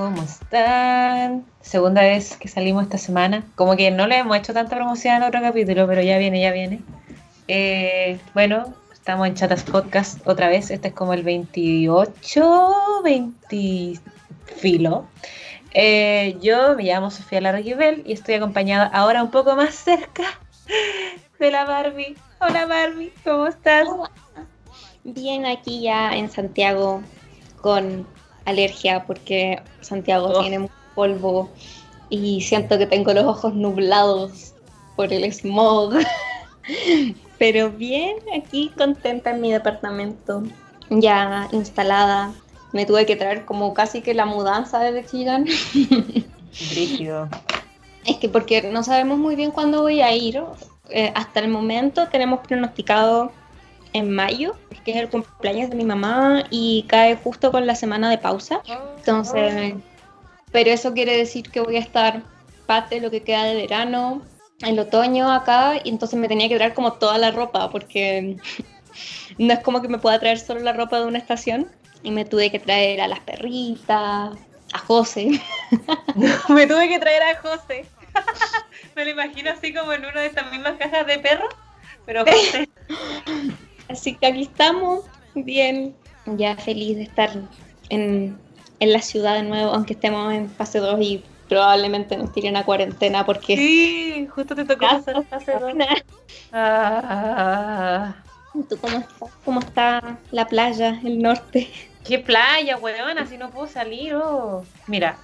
¿cómo están? Segunda vez que salimos esta semana. Como que no le hemos hecho tanta promoción en otro capítulo, pero ya viene, ya viene. Eh, bueno, estamos en Chatas Podcast otra vez. Este es como el 28, 20 filo. Eh, yo me llamo Sofía Larguibel y estoy acompañada ahora un poco más cerca de la Barbie. Hola Barbie, ¿cómo estás? Bien, aquí ya en Santiago con alergia porque Santiago Oh. tiene polvo y siento que tengo los ojos nublados por el smog. Pero bien, aquí contenta en mi departamento, ya instalada. Me tuve que traer como casi que la mudanza desde Chillán. Brígido. Es que porque no sabemos muy bien cuándo voy a ir. Eh, hasta el momento tenemos pronosticado en mayo, que es el cumpleaños de mi mamá y cae justo con la semana de pausa. Entonces, pero eso quiere decir que voy a estar parte de lo que queda de verano, el otoño acá, y entonces me tenía que traer como toda la ropa, porque no es como que me pueda traer solo la ropa de una estación. Y me tuve que traer a las perritas, a José. Me tuve que traer a José. Me lo imagino así como en una de estas mismas cajas de perro. Pero José. Así que aquí estamos, bien, ya feliz de estar en, en la ciudad de nuevo, aunque estemos en fase 2 y probablemente nos tiren a cuarentena porque... Sí, justo te tocó pasar fase dos. Ah, ¿Tú cómo estás? ¿Cómo está la playa, el norte? qué playa, weón, así no puedo salir. oh. Mira,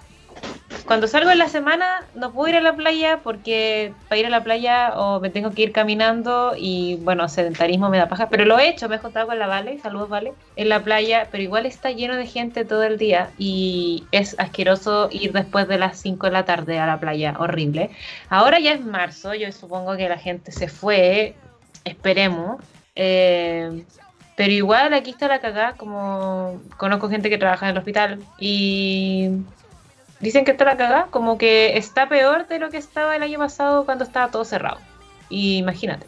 cuando salgo en la semana no puedo ir a la playa porque para ir a la playa o me tengo que ir caminando y bueno, sedentarismo me da paja, pero lo he hecho, me he juntado con la Vale, saludos Vale, en la playa, pero igual está lleno de gente todo el día y es asqueroso ir después de las 5 de la tarde a la playa, horrible. Ahora ya es marzo, yo supongo que la gente se fue, esperemos. eh, pero igual aquí está la cagada, como conozco gente que trabaja en el hospital y dicen que está la cagada, como que está peor de lo que estaba el año pasado cuando estaba todo cerrado. Y imagínate.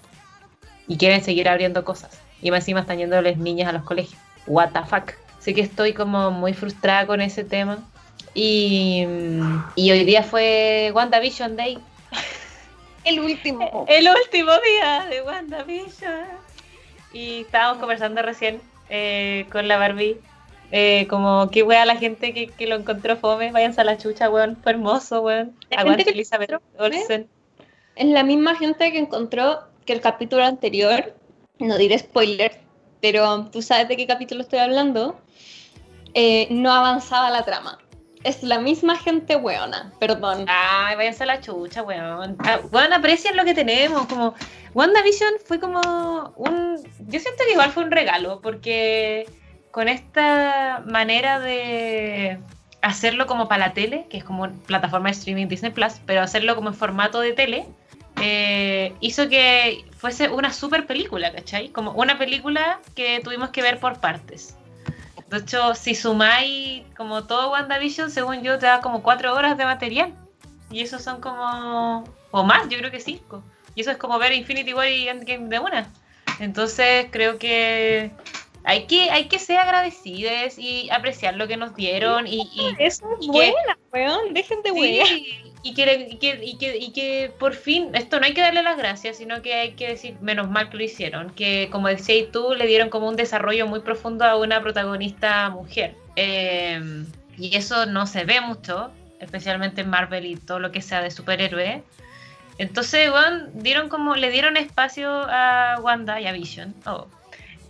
Y quieren seguir abriendo cosas. Y más encima están yéndoles niñas a los colegios. What the fuck. Así que estoy como muy frustrada con ese tema. Y, y hoy día fue WandaVision Day. El último. El último día de WandaVision. Y estábamos conversando recién eh, con la Barbie. Eh, como qué wea la gente que, que lo encontró fome. Váyanse a la chucha, weón. Fue hermoso, weón. La Aguante gente que Elizabeth encontró. Olsen. Es la misma gente que encontró que el capítulo anterior, no diré spoiler, pero tú sabes de qué capítulo estoy hablando, eh, no avanzaba la trama. Es la misma gente weona, perdón. Ay, váyanse a la chucha, weón. Ah, weón, aprecien lo que tenemos. Como WandaVision fue como un. Yo siento que igual fue un regalo, porque con esta manera de hacerlo como para la tele, que es como plataforma de streaming Disney Plus, pero hacerlo como en formato de tele, eh, hizo que fuese una super película, ¿cachai? Como una película que tuvimos que ver por partes. De hecho, si sumáis como todo WandaVision, según yo, te da como cuatro horas de material. Y eso son como. O más, yo creo que cinco. Y eso es como ver Infinity War y Endgame de una. Entonces, creo que. Hay que, hay que ser agradecidos y apreciar lo que nos dieron y, y- Eso es ¿Y buena, weón. Dejen de Sí, y, que, y, que, y, que, y que por fin, esto no hay que darle las gracias, sino que hay que decir, menos mal que lo hicieron, que como decías tú, le dieron como un desarrollo muy profundo a una protagonista mujer. Eh, y eso no se ve mucho, especialmente en Marvel y todo lo que sea de superhéroe. Entonces, weón, dieron como, le dieron espacio a Wanda y a Vision. oh.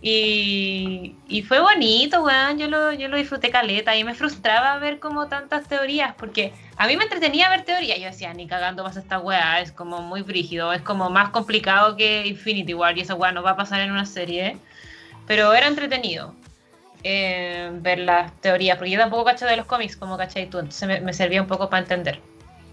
Y, y fue bonito, weón. Yo lo, yo lo disfruté caleta. Y me frustraba ver como tantas teorías. Porque a mí me entretenía ver teorías. Yo decía, ni cagando pasa esta weá. Es como muy brígido. Es como más complicado que Infinity War. Y esa weá no va a pasar en una serie. Pero era entretenido eh, ver las teorías. Porque yo tampoco cacho de los cómics como cachai tú. Entonces me, me servía un poco para entender.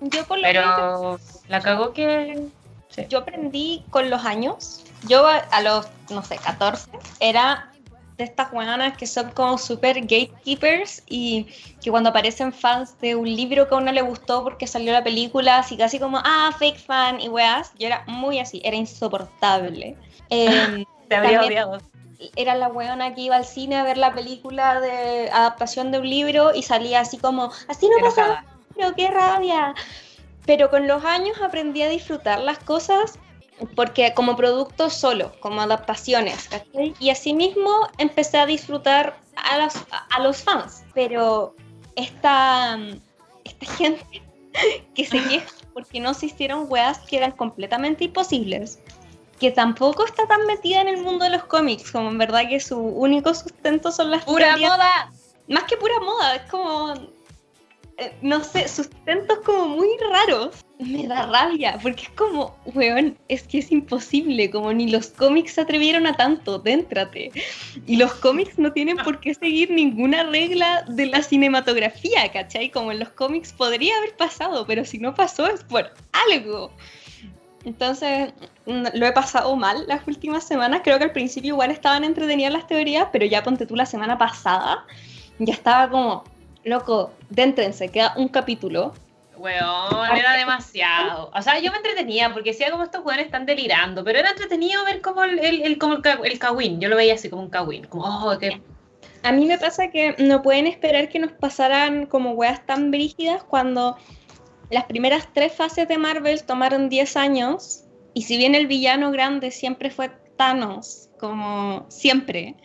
Yo por lo menos Pero la cagó que. sí. yo aprendí con los años. Yo a, los, no sé, 14, era de estas weonas que son como super gatekeepers y que cuando aparecen fans de un libro que a uno le gustó porque salió la película, así casi como, ah, fake fan y weas, yo era muy así, era insoportable. Em, Te habría También- odiado. era la weona que iba al cine a ver la película de adaptación de un libro y salía así como, así no pasa, pero qué rabia. Pero con los años aprendí a disfrutar las cosas porque como producto solo, como adaptaciones, ¿cachai? Y asimismo empecé a disfrutar a los, a los fans, pero esta, esta gente que se queja porque no se hicieron weas que eran completamente imposibles, que tampoco está tan metida en el mundo de los cómics, como en verdad que su único sustento son las... ¡Pura moda! Más que pura moda, es como no sé, sustentos como muy raros. Me da rabia, porque es como, weón, es que es imposible, como ni los cómics se atrevieron a tanto, déntrate. Y los cómics no tienen por qué seguir ninguna regla de la cinematografía, ¿cachai? Como en los cómics podría haber pasado, pero si no pasó es por algo. Entonces, lo he pasado mal las últimas semanas. Creo que al principio igual estaban entretenidas las teorías, pero ya ponte tú la semana pasada, ya estaba como, loco, déntrense, queda un capítulo. Weón, era demasiado. O sea, yo me entretenía porque decía como estos weones están delirando, pero era entretenido ver como el, el, como el, kawin. Yo lo veía así como un kawin. Como, oh, qué... A mí me pasa que no pueden esperar que nos pasaran como weas tan brígidas cuando las primeras tres fases de Marvel tomaron 10 años y si bien el villano grande siempre fue Thanos, como siempre,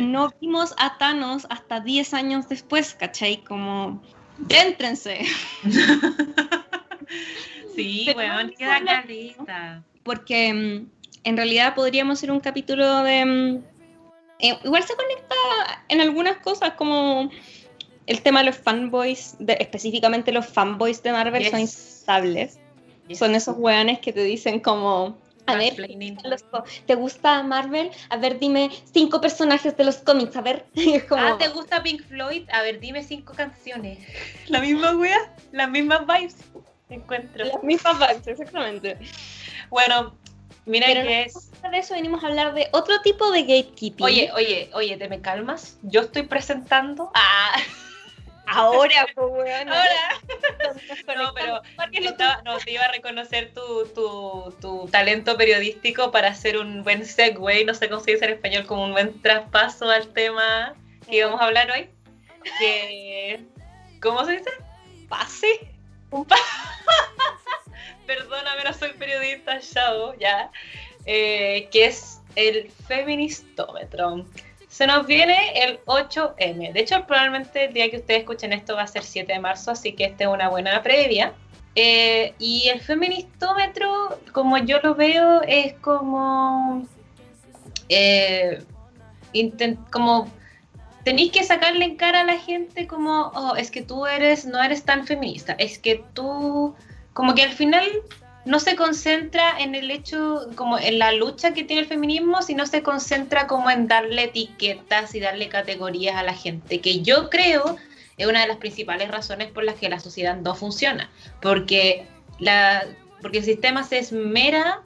no vimos a Thanos hasta 10 años después, ¿cachai? Como, déntrense. sí, weón, queda calista. Porque mm, en realidad podríamos hacer un capítulo de... Mm, eh, igual se conecta en algunas cosas como el tema de los fanboys, de, específicamente los fanboys de Marvel son instables. Son esos weones que te dicen como, a ver, ¿te gusta Marvel? A ver, dime cinco personajes de los cómics, a ver. Ah, ¿te gusta Pink Floyd? A ver, dime cinco canciones. La misma wea, las mismas vibes. Encuentro. Las mismas vibes, exactamente. Bueno, mira que es. De eso venimos a hablar de otro tipo de gatekeeping. Oye, oye, oye, ¿te me calmas? Yo estoy presentando. Ah. Ahora, pues, bueno. Ahora. no, pero no, te iba a reconocer tu, tu, tu, talento periodístico para hacer un buen segue, no sé cómo se dice en español, como un buen traspaso al tema que íbamos a hablar hoy. Que, ¿Cómo se dice? Pase. Un pase. Perdóname, no soy periodista, chao, ya. Eh, que es el feministómetro. Se nos viene el 8M. De hecho, probablemente el día que ustedes escuchen esto va a ser 7 de marzo, así que esta es una buena previa. Eh, y el feministómetro, como yo lo veo, es como. Eh, como tenéis que sacarle en cara a la gente como, oh, es que tú eres, no eres tan feminista, es que tú, como que al final no se concentra en el hecho, como en la lucha que tiene el feminismo, sino se concentra como en darle etiquetas y darle categorías a la gente, que yo creo es una de las principales razones por las que la sociedad no funciona, porque, la, porque el sistema se esmera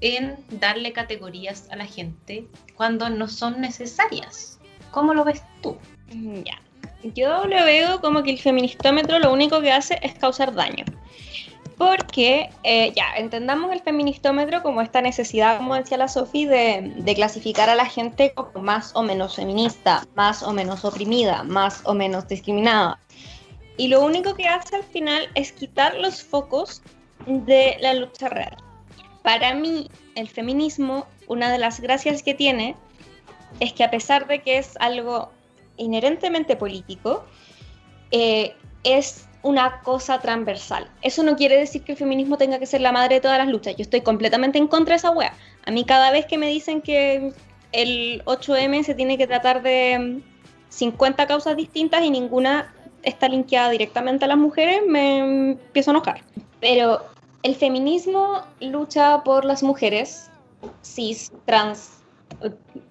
en darle categorías a la gente cuando no son necesarias. ¿Cómo lo ves tú? Ya. Yo lo veo como que el feministómetro lo único que hace es causar daño porque eh, ya entendamos el feministómetro como esta necesidad, como decía la Sofi, de, de, clasificar a la gente como más o menos feminista, más o menos oprimida, más o menos discriminada. Y lo único que hace al final es quitar los focos de la lucha real. Para mí, el feminismo, una de las gracias que tiene es que a pesar de que es algo inherentemente político, eh, es una cosa transversal. Eso no quiere decir que el feminismo tenga que ser la madre de todas las luchas. Yo estoy completamente en contra de esa wea. A mí cada vez que me dicen que el 8M se tiene que tratar de 50 mm, causas distintas y ninguna está linkeada directamente a las mujeres, me empiezo a enojar. Pero el feminismo lucha por las mujeres cis, trans,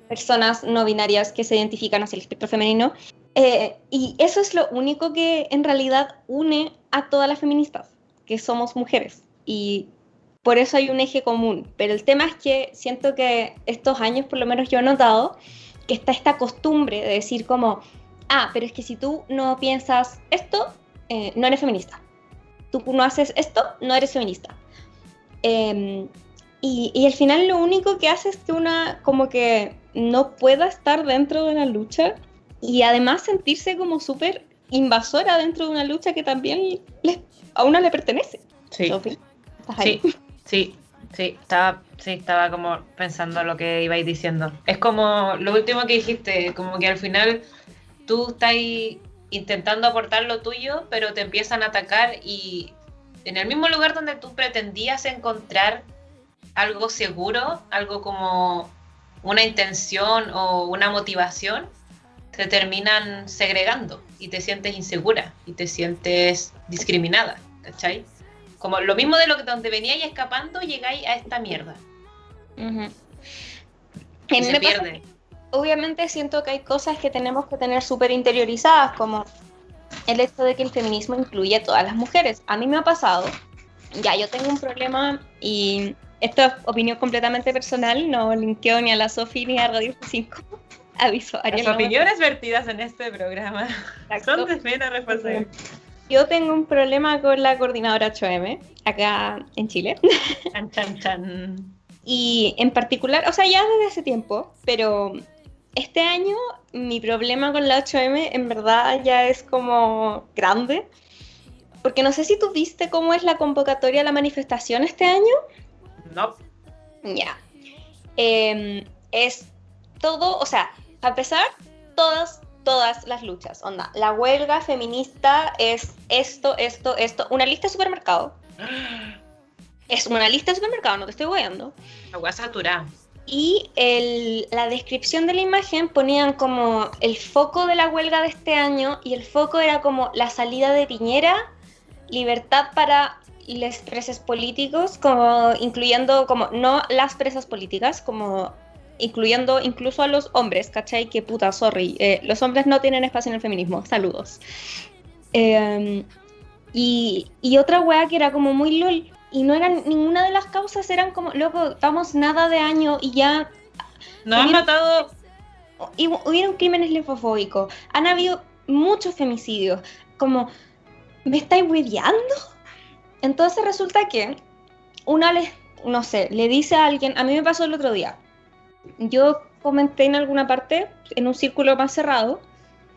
personas no binarias que se identifican hacia el espectro femenino eh, y eso es lo único que en realidad une a todas las feministas, que somos mujeres. Y por eso hay un eje común. Pero el tema es que siento que estos años, por lo menos yo he notado, que está esta costumbre de decir como, ah, pero es que si tú no piensas esto, eh, no eres feminista. Tú no haces esto, no eres feminista. Em, y, y, al final lo único que hace es que una como que no pueda estar dentro de una lucha y además sentirse como súper invasora dentro de una lucha que también a una le pertenece. Sí. sí, sí, sí, estaba, sí, estaba como pensando lo que ibais diciendo. Es como lo último que dijiste, como que al final tú estás intentando aportar lo tuyo, pero te empiezan a atacar y en el mismo lugar donde tú pretendías encontrar algo seguro, algo como una intención o una motivación, te terminan segregando y te sientes insegura y te sientes discriminada, ¿cachai? Como lo mismo de lo que donde veníais escapando, llegáis a esta mierda. Y se pierde. obviamente siento que hay cosas que tenemos que tener súper interiorizadas, como el hecho de que el feminismo incluye a todas las mujeres. A mí me ha pasado, ya yo tengo un problema y esto es opinión completamente personal, no linkeo ni a la Sofi ni a Radio 5. Aviso. Las opiniones vertidas en este programa son de pena responsabilidad. Yo tengo un problema con la coordinadora 8M, acá en Chile. Chan, chan, chan. Y en particular, o sea, ya desde hace tiempo, pero este año mi problema con la 8M en verdad ya es como grande. Porque no sé si tú viste cómo es la convocatoria a la manifestación este año. No. Ya. Em, es todo, o sea, a empezar, todas, todas las luchas. Onda, la huelga feminista es esto, esto, esto. Una lista de supermercado. Es una lista de supermercado, no te estoy voyando. Agua saturada. Y el, la descripción de la imagen ponían como el foco de la huelga de este año y el foco era como la salida de Piñera, libertad para los presos políticos, como incluyendo como no las presas políticas, como incluyendo incluso a los hombres, ¿cachai? Que puta, sorry. Eh, los hombres no tienen espacio en el feminismo. Saludos. Em, y, y, otra wea que era como muy lol. Y no eran, ninguna de las causas eran como, loco, estamos nada de año y ya. No han matado. Hubieron crímenes lefofóbicos. Han habido muchos femicidios. Como, ¿me estáis hueveando? Entonces resulta que una le, no sé, le dice a alguien, a mí me pasó el otro día, yo comenté en alguna parte, en un círculo más cerrado,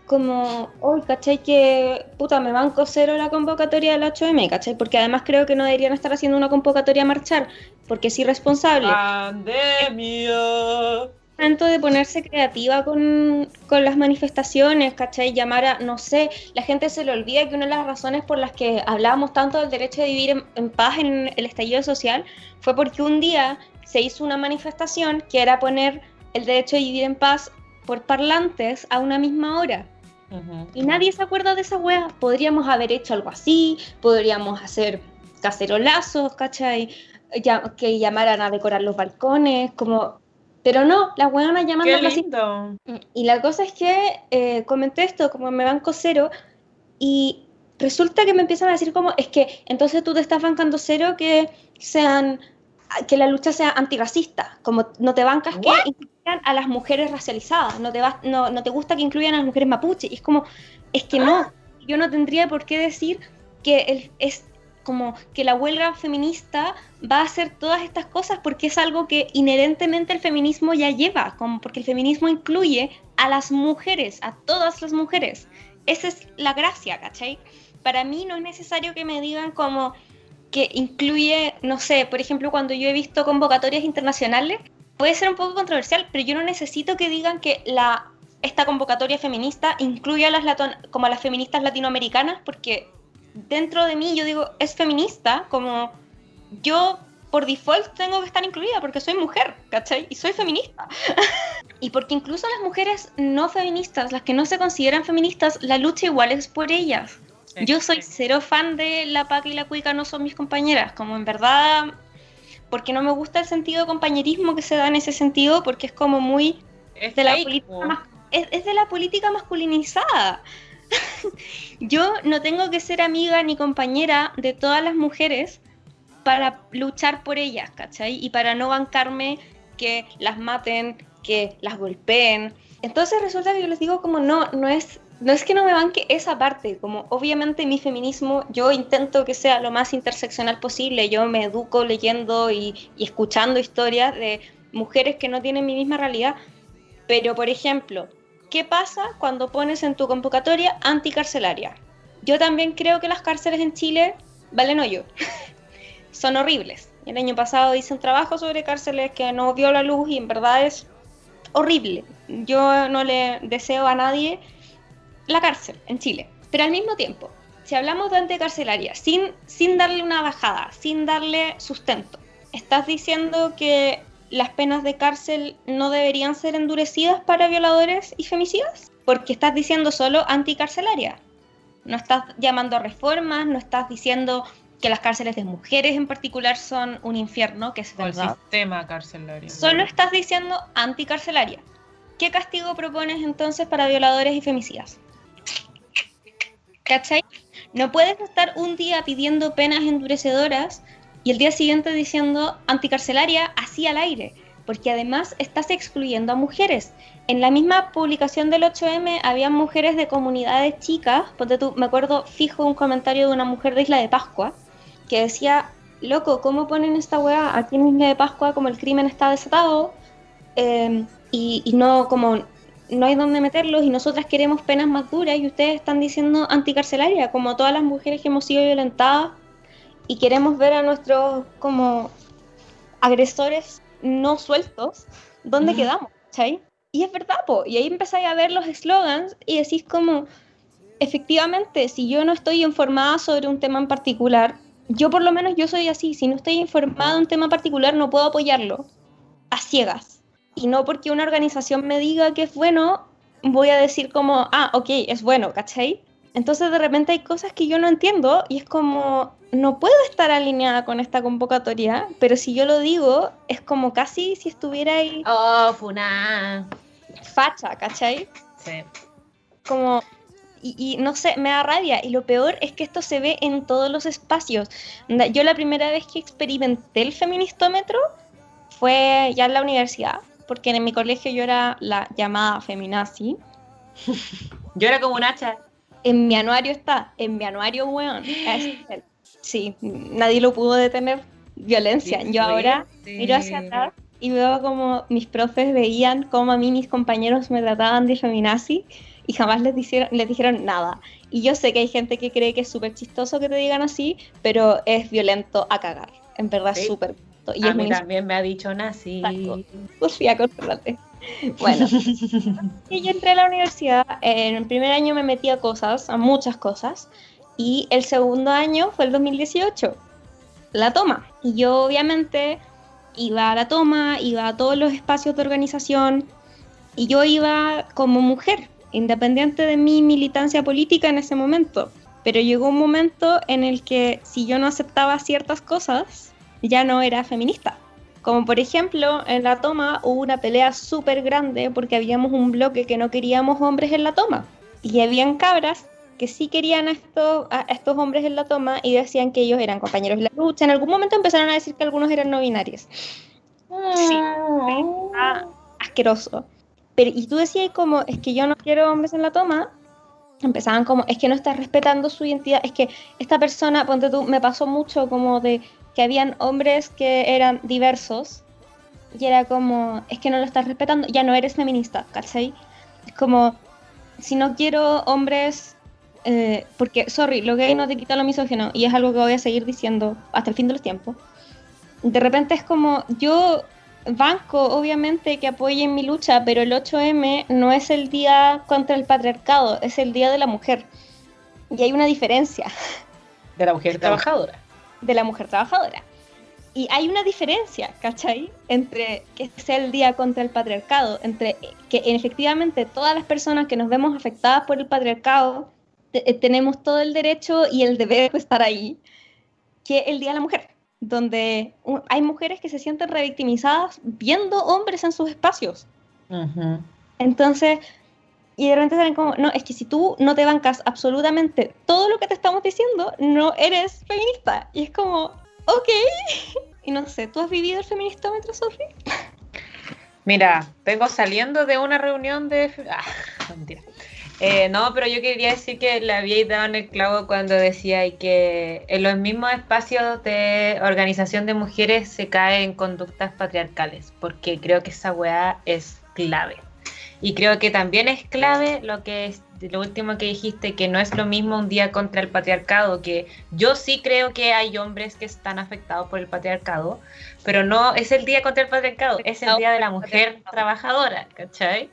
como, hoy, ¿cachai? Que, puta, me banco cero la convocatoria del 8M, ¿cachai? Porque además creo que no deberían estar haciendo una convocatoria a marchar, porque es irresponsable. ¡Pandemia! Tanto de ponerse creativa con, con, las manifestaciones, ¿cachai? Llamar a, no sé, la gente se le olvida que una de las razones por las que hablábamos tanto del derecho de vivir en, en paz en el estallido social fue porque un día se hizo una manifestación que era poner el derecho de vivir en paz por parlantes a una misma hora. Y nadie se acuerda de esa wea. Podríamos haber hecho algo así, podríamos hacer cacerolazos, ¿cachai? Ya, que llamaran a decorar los balcones, como... Pero no, las weonas llamando así. Y la cosa es que eh, comenté esto, como me banco cero, y resulta que me empiezan a decir como, es que entonces tú te estás bancando cero que sean que la lucha sea antirracista, como no te bancas que incluyan a las mujeres racializadas, no te, no, no, te gusta que incluyan a las mujeres mapuche, y es como, es que no, yo no tendría por qué decir que el, es como que la huelga feminista va a hacer todas estas cosas porque es algo que inherentemente el feminismo ya lleva, como porque el feminismo incluye a las mujeres, a todas las mujeres. Esa es la gracia, ¿cachai? Para mí no es necesario que me digan como que incluye, no sé, por ejemplo, cuando yo he visto convocatorias internacionales, puede ser un poco controversial, pero yo no necesito que digan que la, esta convocatoria feminista incluya a las como a las feministas latinoamericanas, porque dentro de mí yo digo, es feminista, como yo por default tengo que estar incluida porque soy mujer, ¿cachai? Y soy feminista. y porque incluso las mujeres no feministas, las que no se consideran feministas, la lucha igual es por ellas. Yo soy cero fan de la Paca y la Cuica no son mis compañeras, como en verdad, porque no me gusta el sentido de compañerismo que se da en ese sentido, porque es como muy es de la política es, de la política masculinizada. Yo no tengo que ser amiga ni compañera de todas las mujeres para luchar por ellas, ¿cachai? Y para no bancarme que las maten, que las golpeen. Entonces resulta que yo les digo como no, no es no es que no me banque esa parte, como obviamente mi feminismo, yo intento que sea lo más interseccional posible, yo me educo leyendo y, escuchando historias de mujeres que no tienen mi misma realidad, Pero, por ejemplo, ¿qué pasa cuando pones en tu convocatoria anticarcelaria? Yo también creo que las cárceles en Chile valen hoyo. Son horribles. El año pasado hice un trabajo sobre cárceles que no vio la luz y en verdad es horrible. Yo no le deseo a nadie la cárcel en Chile. Pero al mismo tiempo, si hablamos de anticarcelaria, sin, sin darle una bajada, sin darle sustento, estás diciendo que las penas de cárcel no deberían ser endurecidas para violadores y femicidas? Porque estás diciendo solo anticarcelaria. No estás llamando a reformas, no estás diciendo que las cárceles de mujeres en particular son un infierno, que es verdad. El sistema carcelario. Solo estás diciendo anticarcelaria. ¿Qué castigo propones entonces para violadores y femicidas? ¿Cachai? No puedes estar un día pidiendo penas endurecedoras y el día siguiente diciendo anticarcelaria así al aire, porque además estás excluyendo a mujeres. En la misma publicación del 8M había mujeres de comunidades chicas, porque tú, me acuerdo fijo un comentario de una mujer de Isla de Pascua, que decía, loco, ¿cómo ponen esta weá aquí en Isla de Pascua como el crimen está desatado? Eh, y, y, no como no hay dónde meterlos y nosotras queremos penas más duras y ustedes están diciendo anticarcelaria, como todas las mujeres que hemos sido violentadas y queremos ver a nuestros como agresores no sueltos, ¿dónde quedamos? ¿cachai? Y es verdad, po. y ahí empezáis a ver los eslogans y decís como, efectivamente, si yo no estoy informada sobre un tema en particular, yo por lo menos yo soy así, si no estoy informada de un tema particular no puedo apoyarlo a ciegas. Y no porque una organización me diga que es bueno, voy a decir como, ah, ok, es bueno, ¿cachai? Entonces de repente hay cosas que yo no entiendo y es como, no puedo estar alineada con esta convocatoria, pero si yo lo digo, es como casi si estuviera ahí. Oh, funa. Facha, ¿cachai? Sí. Como, y, y, no sé, me da rabia. Y lo peor es que esto se ve en todos los espacios. Yo la primera vez que experimenté el feministómetro fue ya en la universidad, porque en mi colegio yo era la llamada feminazi. yo era como un hacha. En mi anuario está, en mi anuario, weón. Sí, nadie lo pudo detener. Violencia. Yo ahora miro hacia atrás y veo como mis profes veían cómo a mí mis compañeros me trataban de feminazi y jamás les dijeron, les dijeron nada. Y yo sé que hay gente que cree que es súper chistoso que te digan así, pero es violento a cagar. En verdad súper y a mí también me ha dicho nazi. Sofía, controlate. Bueno, yo entré a la universidad, en el primer año me metí a cosas, a muchas cosas, y el segundo año fue el 2018, la toma. Y yo obviamente iba a la toma, iba a todos los espacios de organización, y yo iba como mujer, independiente de mi militancia política en ese momento. Pero llegó un momento en el que si yo no aceptaba ciertas cosas, ya no era feminista. Como por ejemplo, en la toma hubo una pelea súper grande porque habíamos un bloque que no queríamos hombres en la toma. Y habían cabras que sí querían a estos, a estos hombres en la toma y decían que ellos eran compañeros de la lucha. En algún momento empezaron a decir que algunos eran no binarios. Sí, ah, asqueroso. Pero, y tú decías como, es que yo no quiero hombres en la toma, empezaban como, es que no estás respetando su identidad, es que esta persona, ponte tú, me pasó mucho como de, que habían hombres que eran diversos y era como, es que no lo estás respetando, ya no eres feminista, ¿cachai? Es como, si no quiero hombres, eh, porque, sorry, lo gay no te quita lo misógino y es algo que voy a seguir diciendo hasta el fin de los tiempos. De repente es como, yo banco, obviamente, que apoyen mi lucha, pero el 8M no es el día contra el patriarcado, es el día de la mujer. Y hay una diferencia. De la mujer trabajadora de la mujer trabajadora. Y hay una diferencia, ¿cachai? Entre que sea el día contra el patriarcado, entre que efectivamente todas las personas que nos vemos afectadas por el patriarcado eh, tenemos todo el derecho y el deber de estar ahí, que el Día de la Mujer, donde hay mujeres que se sienten revictimizadas viendo hombres en sus espacios. Entonces, y de repente salen como, no, es que si tú no te bancas absolutamente todo lo que te estamos diciendo, no eres feminista. Y es como, ok. Y no sé, ¿tú has vivido el feministómetro, Sofi? Mira, vengo saliendo de una reunión de... Ah, mentira. Eh, no, pero yo quería decir que le habíais dado en el clavo cuando decía que en los mismos espacios de organización de mujeres se caen conductas patriarcales, porque creo que esa weá es clave. Y creo que también es clave lo que es lo último que dijiste, que no es lo mismo un día contra el patriarcado, que yo sí creo que hay hombres que están afectados por el patriarcado, pero no es el día contra el patriarcado, es el día de la mujer trabajadora, ¿cachai?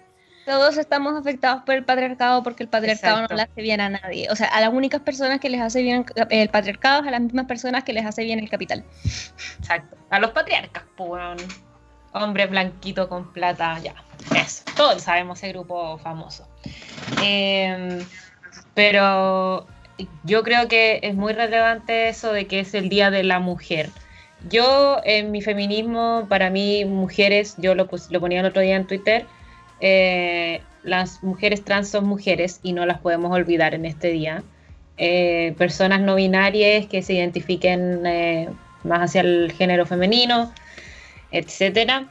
Todos estamos afectados por el patriarcado porque el patriarcado no le hace bien a nadie. O sea, a las únicas personas que les hace bien el patriarcado es a las mismas personas que les hace bien el capital. Exacto. A los patriarcas, pues, hombre blanquito con plata, ya. Eso. Todos sabemos ese grupo famoso. Em, pero yo creo que es muy relevante eso de que es el Día de la Mujer. Yo, en mi feminismo, para mí, mujeres, yo lo, lo ponía el otro día en Twitter, eh, las mujeres trans son mujeres y no las podemos olvidar en este día. Eh, personas no binarias que se identifiquen eh, más hacia el género femenino, etcétera.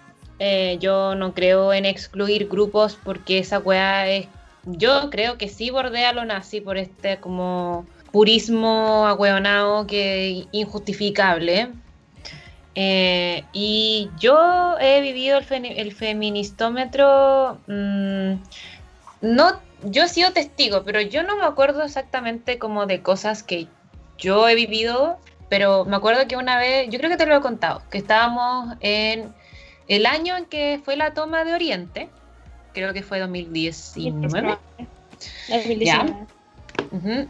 yo no creo en excluir grupos porque esa weá es yo creo que sí bordea lo nazi por este como purismo agüeonado que injustificable. Eh, y yo he vivido el, feministómetro, mm, no, yo he sido testigo, pero yo no me acuerdo exactamente como de cosas que yo he vivido, pero me acuerdo que una vez, yo creo que te lo he contado, que estábamos en el año en que fue la toma de Oriente, creo que fue 2019.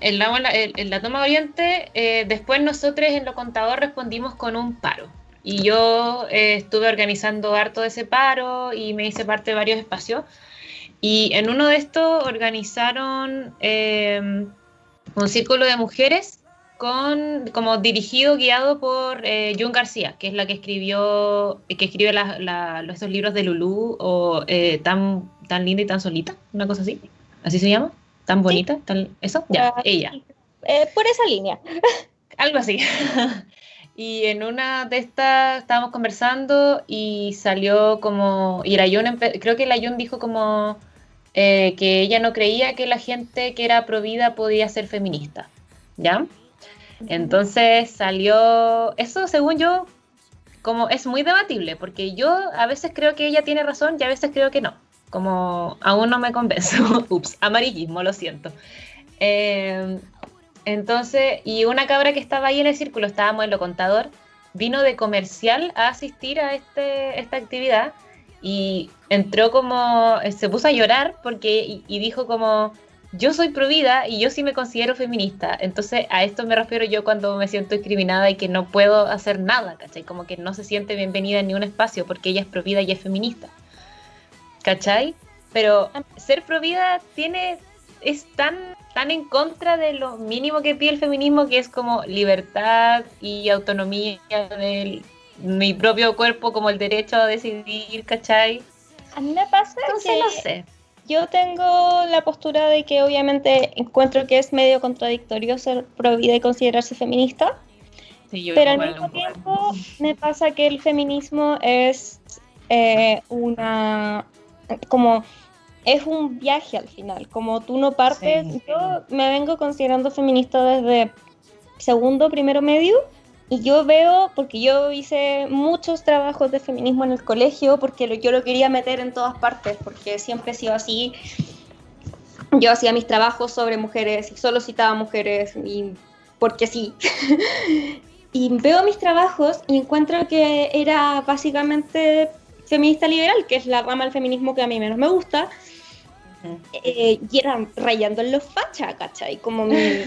en, la, toma de Oriente, eh, después nosotros en lo contador respondimos con un paro. Y yo eh, estuve organizando harto de ese paro y me hice parte de varios espacios. Y en uno de estos organizaron eh, un círculo de mujeres con, como dirigido, guiado por eh, Jun García, que es la que escribió, que escribe estos libros de Lulú, o eh, tan, tan linda y tan solita, una cosa así, así se llama, tan bonita, eso, ya, ah, ella. Eh, por esa línea. Algo así. y en una de estas estábamos conversando y salió como, y la Jun, creo que la Jun dijo como que ella no creía que la gente que era provida podía ser feminista, ¿ya? Entonces salió, eso según yo, como es muy debatible, porque yo a veces creo que ella tiene razón y a veces creo que no. Como aún no me convenzo. Ups, amarillismo, lo siento. Em, entonces, y una cabra que estaba ahí en el círculo, estábamos en lo contador, vino de comercial a asistir a este, esta actividad y entró como, se puso a llorar porque, y dijo como, yo soy provida y yo sí me considero feminista. Entonces a esto me refiero yo cuando me siento discriminada y que no puedo hacer nada, ¿cachai? Como que no se siente bienvenida en ningún espacio porque ella es provida y es feminista. ¿Cachai? Pero ser provida tiene es tan tan en contra de lo mínimo que pide el feminismo que es como libertad y autonomía de mi propio cuerpo como el derecho a decidir, ¿cachai? A mí me pasa Entonces, no sé yo tengo la postura de que obviamente encuentro que es medio contradictorio ser prohibida y considerarse feminista. pero al mismo tiempo me pasa que el feminismo es eh, una como es un viaje al final, como tú no partes, yo me vengo considerando feminista desde segundo, primero medio, y yo veo, porque yo hice muchos trabajos de feminismo en el colegio, porque yo lo quería meter en todas partes, porque siempre he sido así. Yo hacía mis trabajos sobre mujeres y solo citaba mujeres, y porque sí. y veo mis trabajos y encuentro que era básicamente feminista liberal, que es la rama del feminismo que a mí menos me gusta. Eh, y era rayando en los fachas, ¿cachai? Como mi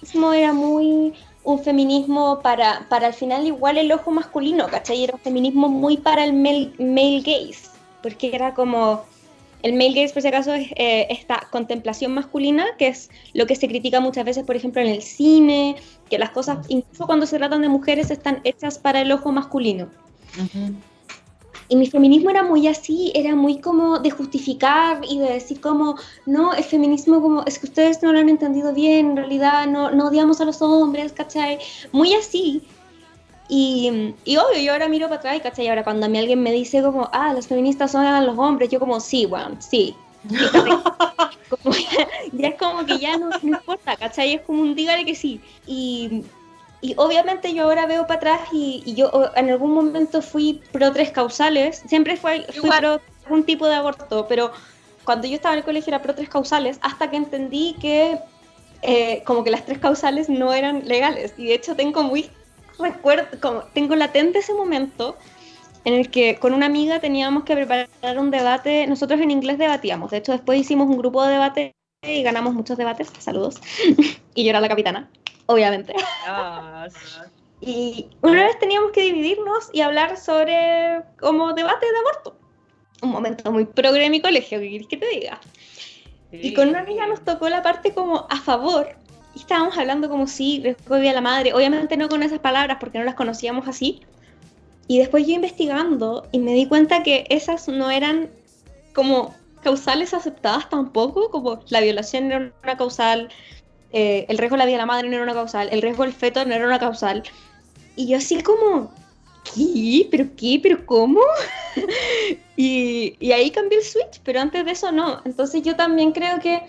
feminismo era muy un feminismo para, para al final igual el ojo masculino, ¿cachai? Era un feminismo muy para el male, gaze, porque era como, el male gaze por si acaso es eh, esta contemplación masculina, que es lo que se critica muchas veces, por ejemplo, en el cine, que las cosas, incluso cuando se tratan de mujeres, están hechas para el ojo masculino. Y mi feminismo era muy así, era muy como de justificar y de decir como, no, el feminismo como, es que ustedes no lo han entendido bien, en realidad no, no odiamos a los hombres, ¿cachai? Muy así. Y, y obvio, yo ahora miro para atrás, ¿cachai? Ahora cuando a mí alguien me dice como, ah, los feministas son a los hombres, yo como, sí, bueno, sí. ya, es como que ya no, no importa, ¿cachai? Es como un dígale que sí. Y, y obviamente yo ahora veo para atrás y, yo en algún momento fui pro tres causales, siempre fui, fui pro un tipo de aborto, pero cuando yo estaba en el colegio era pro tres causales, hasta que entendí que eh, como que las tres causales no eran legales. Y de hecho tengo muy recuerdo, como, tengo latente ese momento en el que con una amiga teníamos que preparar un debate, nosotros en inglés debatíamos, de hecho después hicimos un grupo de debate y ganamos muchos debates, saludos, y yo era la capitana, obviamente. y una vez teníamos que dividirnos y hablar sobre como debate de aborto. Un momento muy progre en mi colegio, ¿qué quieres que te diga? Y con una amiga nos tocó la parte como a favor, y estábamos hablando como si de la madre, obviamente no con esas palabras porque no las conocíamos así, y después yo investigando y me di cuenta que esas no eran como causales aceptadas tampoco, como la violación era una causal, eh, el riesgo de la vida de la madre no era una causal, el riesgo del feto no era una causal. Y yo así como, ¿qué? ¿Pero qué? ¿Pero cómo? y, y ahí cambié el switch, pero antes de eso no. Entonces yo también creo que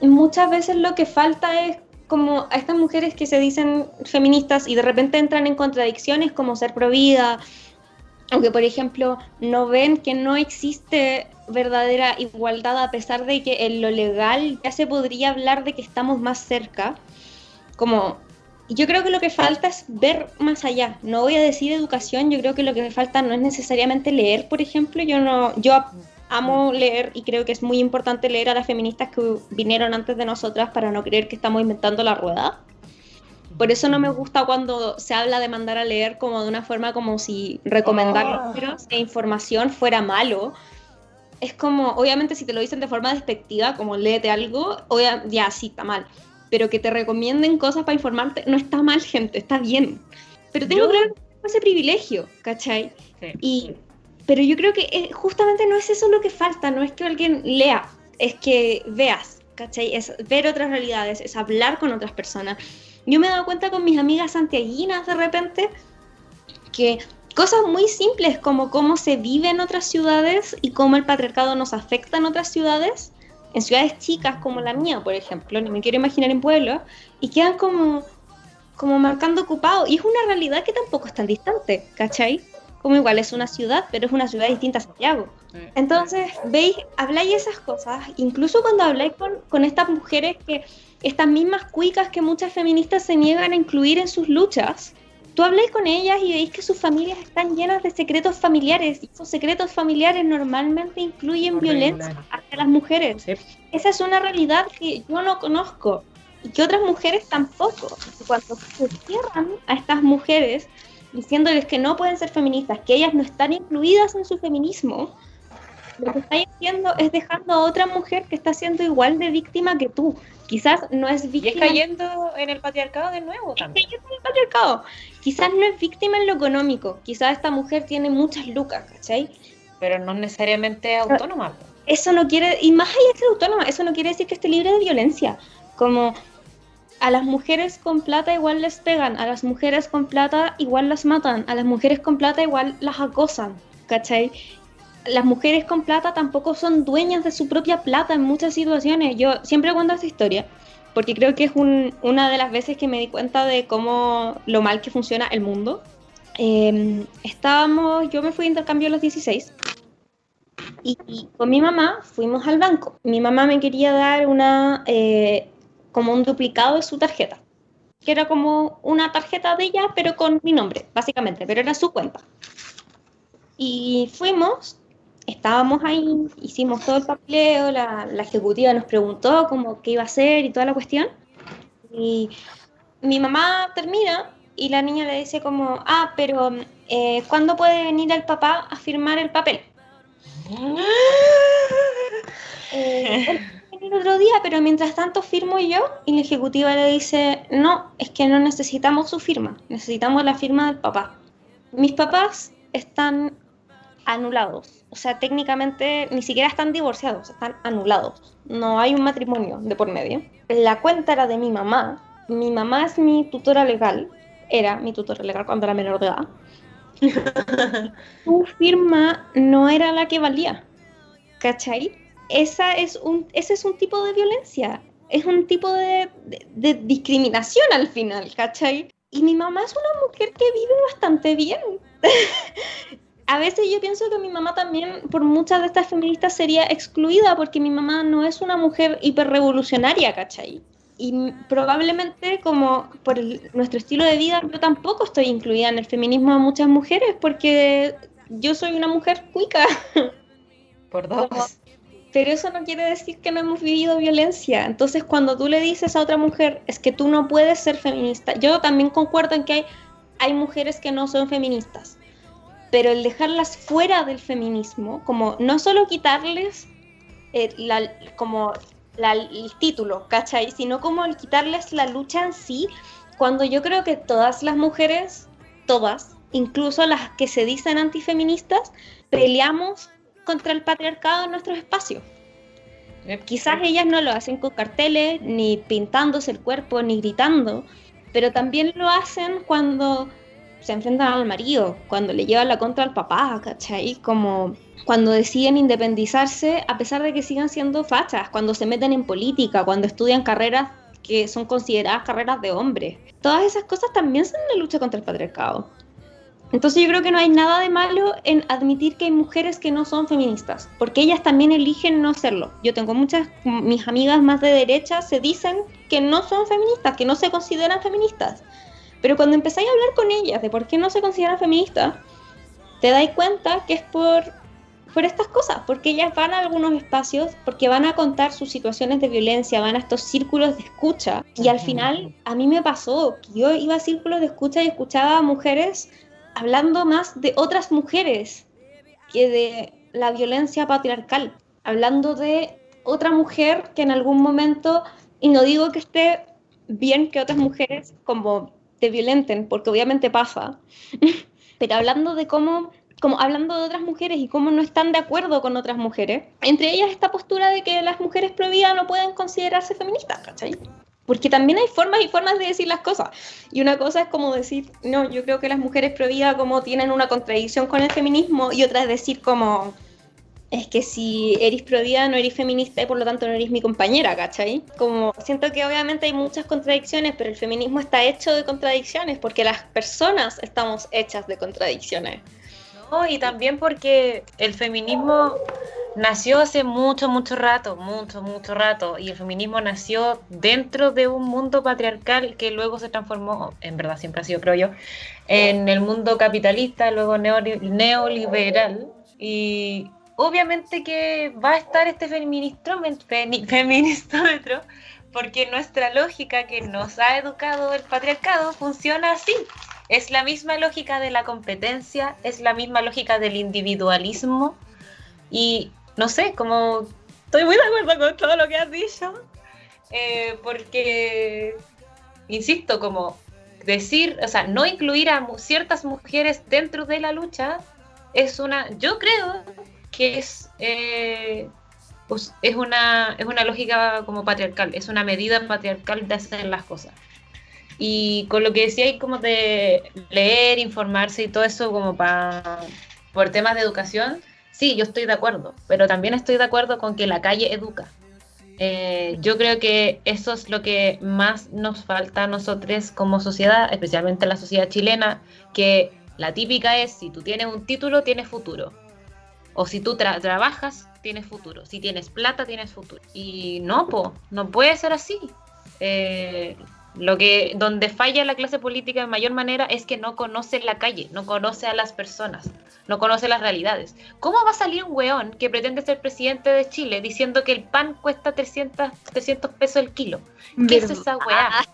muchas veces lo que falta es como a estas mujeres que se dicen feministas y de repente entran en contradicciones como ser provida, o que por ejemplo no ven que no existe verdadera igualdad a pesar de que en lo legal ya se podría hablar de que estamos más cerca, como yo creo que lo que falta es ver más allá. No voy a decir educación, yo creo que lo que falta no es necesariamente leer, por ejemplo, yo no yo amo leer y creo que es muy importante leer a las feministas que vinieron antes de nosotras para no creer que estamos inventando la rueda. Por eso no me gusta cuando se habla de mandar a leer como de una forma como si recomendar oh. libros e información fuera malo. Es como, obviamente si te lo dicen de forma despectiva, como léete algo, ya sí, está mal. Pero que te recomienden cosas para informarte, no está mal, gente, está bien. Pero tengo que ese privilegio, ¿cachai? Y pero yo creo que eh, justamente no es eso lo que falta, no es que alguien lea, es que veas, ¿cachai? Es ver otras realidades, es hablar con otras personas. Yo me he dado cuenta con mis amigas santiaguinas de repente que cosas muy simples como cómo se vive en otras ciudades y cómo el patriarcado nos afecta en otras ciudades, en ciudades chicas como la mía, por ejemplo, ni me quiero imaginar en pueblos, y quedan como, como marcando ocupado. Y es una realidad que tampoco es tan distante, ¿cachai? como igual es una ciudad, pero es una ciudad distinta a Santiago. Entonces, veis, habláis esas cosas, incluso cuando habláis con, con estas mujeres que, estas mismas cuicas que muchas feministas se niegan a incluir en sus luchas, tú habláis con ellas y veis que sus familias están llenas de secretos familiares y esos secretos familiares normalmente incluyen violencia hacia las mujeres. Esa es una realidad que yo no conozco y que otras mujeres tampoco. Cuando se cierran a estas mujeres, diciéndoles que no pueden ser feministas, que ellas no están incluidas en su feminismo, lo que estáis haciendo es dejando a otra mujer que está siendo igual de víctima que tú. Quizás no es víctima. Y es cayendo en el patriarcado de nuevo también. cayendo en el patriarcado. Quizás no es víctima en lo económico. Quizás esta mujer tiene muchas lucas, ¿cachai? Pero no necesariamente autónoma. Eso no quiere, y más allá de ser autónoma, eso no quiere decir que esté libre de violencia. Como a las mujeres con plata igual les pegan, a las mujeres con plata igual las matan, a las mujeres con plata igual las acosan, ¿cachai? Las mujeres con plata tampoco son dueñas de su propia plata en muchas situaciones. Yo siempre cuento esta historia porque creo que es una de las veces que me di cuenta de cómo lo mal que funciona el mundo. Em, estábamos, yo me fui de intercambio a los 16 y, con mi mamá fuimos al banco. Mi mamá me quería dar una eh, como un duplicado de su tarjeta, que era como una tarjeta de ella, pero con mi nombre, básicamente, pero era su cuenta. Y fuimos, estábamos ahí, hicimos todo el papeleo, la, la ejecutiva nos preguntó cómo qué iba a hacer y toda la cuestión. Y mi mamá termina y la niña le dice como, ah, pero eh, ¿cuándo puede venir el papá a firmar el papel? eh, el otro día, pero mientras tanto firmo yo y la ejecutiva le dice, no, es que no necesitamos su firma, necesitamos la firma del papá. Mis papás están anulados, o sea, técnicamente ni siquiera están divorciados, están anulados. No hay un matrimonio de por medio. La cuenta era de mi mamá, mi mamá es mi tutora legal, era mi tutora legal cuando era menor de edad. Su firma no era la que valía, ¿cachai? esa es un, ese es un tipo de violencia, es un tipo de, discriminación al final, ¿cachai? Y mi mamá es una mujer que vive bastante bien. a veces yo pienso que mi mamá también, por muchas de estas feministas, sería excluida porque mi mamá no es una mujer hiperrevolucionaria, ¿cachai? Y probablemente como por nuestro estilo de vida, yo tampoco estoy incluida en el feminismo de muchas mujeres porque yo soy una mujer cuica. Por dos. pero eso no quiere decir que no hemos vivido violencia. Entonces, cuando tú le dices a otra mujer, es que tú no puedes ser feminista, yo también concuerdo en que hay, hay mujeres que no son feministas pero el dejarlas fuera del feminismo, como no solo quitarles eh, como el título, ¿cachai? Sino como el quitarles la lucha en sí, cuando yo creo que todas las mujeres, todas, incluso las que se dicen antifeministas, peleamos contra el patriarcado en nuestros espacios. Quizás ellas no lo hacen con carteles, ni pintándose el cuerpo, ni gritando, pero también lo hacen cuando se enfrentan al marido, cuando le llevan la contra al papá, ¿cachai? Como cuando deciden independizarse a pesar de que sigan siendo fachas, cuando se meten en política, cuando estudian carreras que son consideradas carreras de hombres. Todas esas cosas también son una lucha contra el patriarcado. Entonces yo creo que no hay nada de malo en admitir que hay mujeres que no son feministas, porque ellas también eligen no serlo. Yo tengo muchas, mis amigas más de derecha se dicen que no son feministas, que no se consideran feministas. Pero cuando empezáis a hablar con ellas de por qué no se consideran feministas, te dais cuenta que es por, por estas cosas, porque ellas van a algunos espacios, porque van a contar sus situaciones de violencia, van a estos círculos de escucha. Y al final a mí me pasó que yo iba a círculos de escucha y escuchaba a mujeres hablando más de otras mujeres que de la violencia patriarcal, hablando de otra mujer que en algún momento, y no digo que esté bien que otras mujeres como te violenten, porque obviamente pasa, pero hablando de cómo, como hablando de otras mujeres y cómo no están de acuerdo con otras mujeres, entre ellas esta postura de que las mujeres prohibidas no pueden considerarse feministas, ¿cachai? Porque también hay formas y formas de decir las cosas. Y una cosa es como decir, no, yo creo que las mujeres prohibidas como tienen una contradicción con el feminismo y otra es decir como, es que si eres prohibida no eres feminista y por lo tanto no eres mi compañera, ¿cachai? Como siento que obviamente hay muchas contradicciones, pero el feminismo está hecho de contradicciones porque las personas estamos hechas de contradicciones. No, y también porque el feminismo nació hace mucho, mucho rato, mucho, mucho rato, y el feminismo nació dentro de un mundo patriarcal que luego se transformó, en verdad siempre ha sido, creo yo, en el mundo capitalista, luego neoliberal, y obviamente que va a estar este feministómetro, porque nuestra lógica que nos ha educado el patriarcado funciona así. Es la misma lógica de la competencia, es la misma lógica del individualismo y no sé, como estoy muy de acuerdo con todo lo que has dicho, eh, porque, insisto, como decir, o sea, no incluir a ciertas mujeres dentro de la lucha es una, yo creo que es, eh, pues, es, una, es una lógica como patriarcal, es una medida patriarcal de hacer las cosas. Y con lo que decía como de leer, informarse y todo eso como para por temas de educación, sí, yo estoy de acuerdo, pero también estoy de acuerdo con que la calle educa. Eh, yo creo que eso es lo que más nos falta a nosotros como sociedad, especialmente la sociedad chilena, que la típica es, si tú tienes un título, tienes futuro. O si tú trabajas, tienes futuro. Si tienes plata, tienes futuro. Y no, po, no puede ser así. Eh, lo que, donde falla la clase política de mayor manera es que no conoce la calle, no conoce a las personas, no conoce las realidades. ¿Cómo va a salir un weón que pretende ser presidente de Chile diciendo que el pan cuesta 300, 300 pesos el kilo? ¿Qué es esa weá?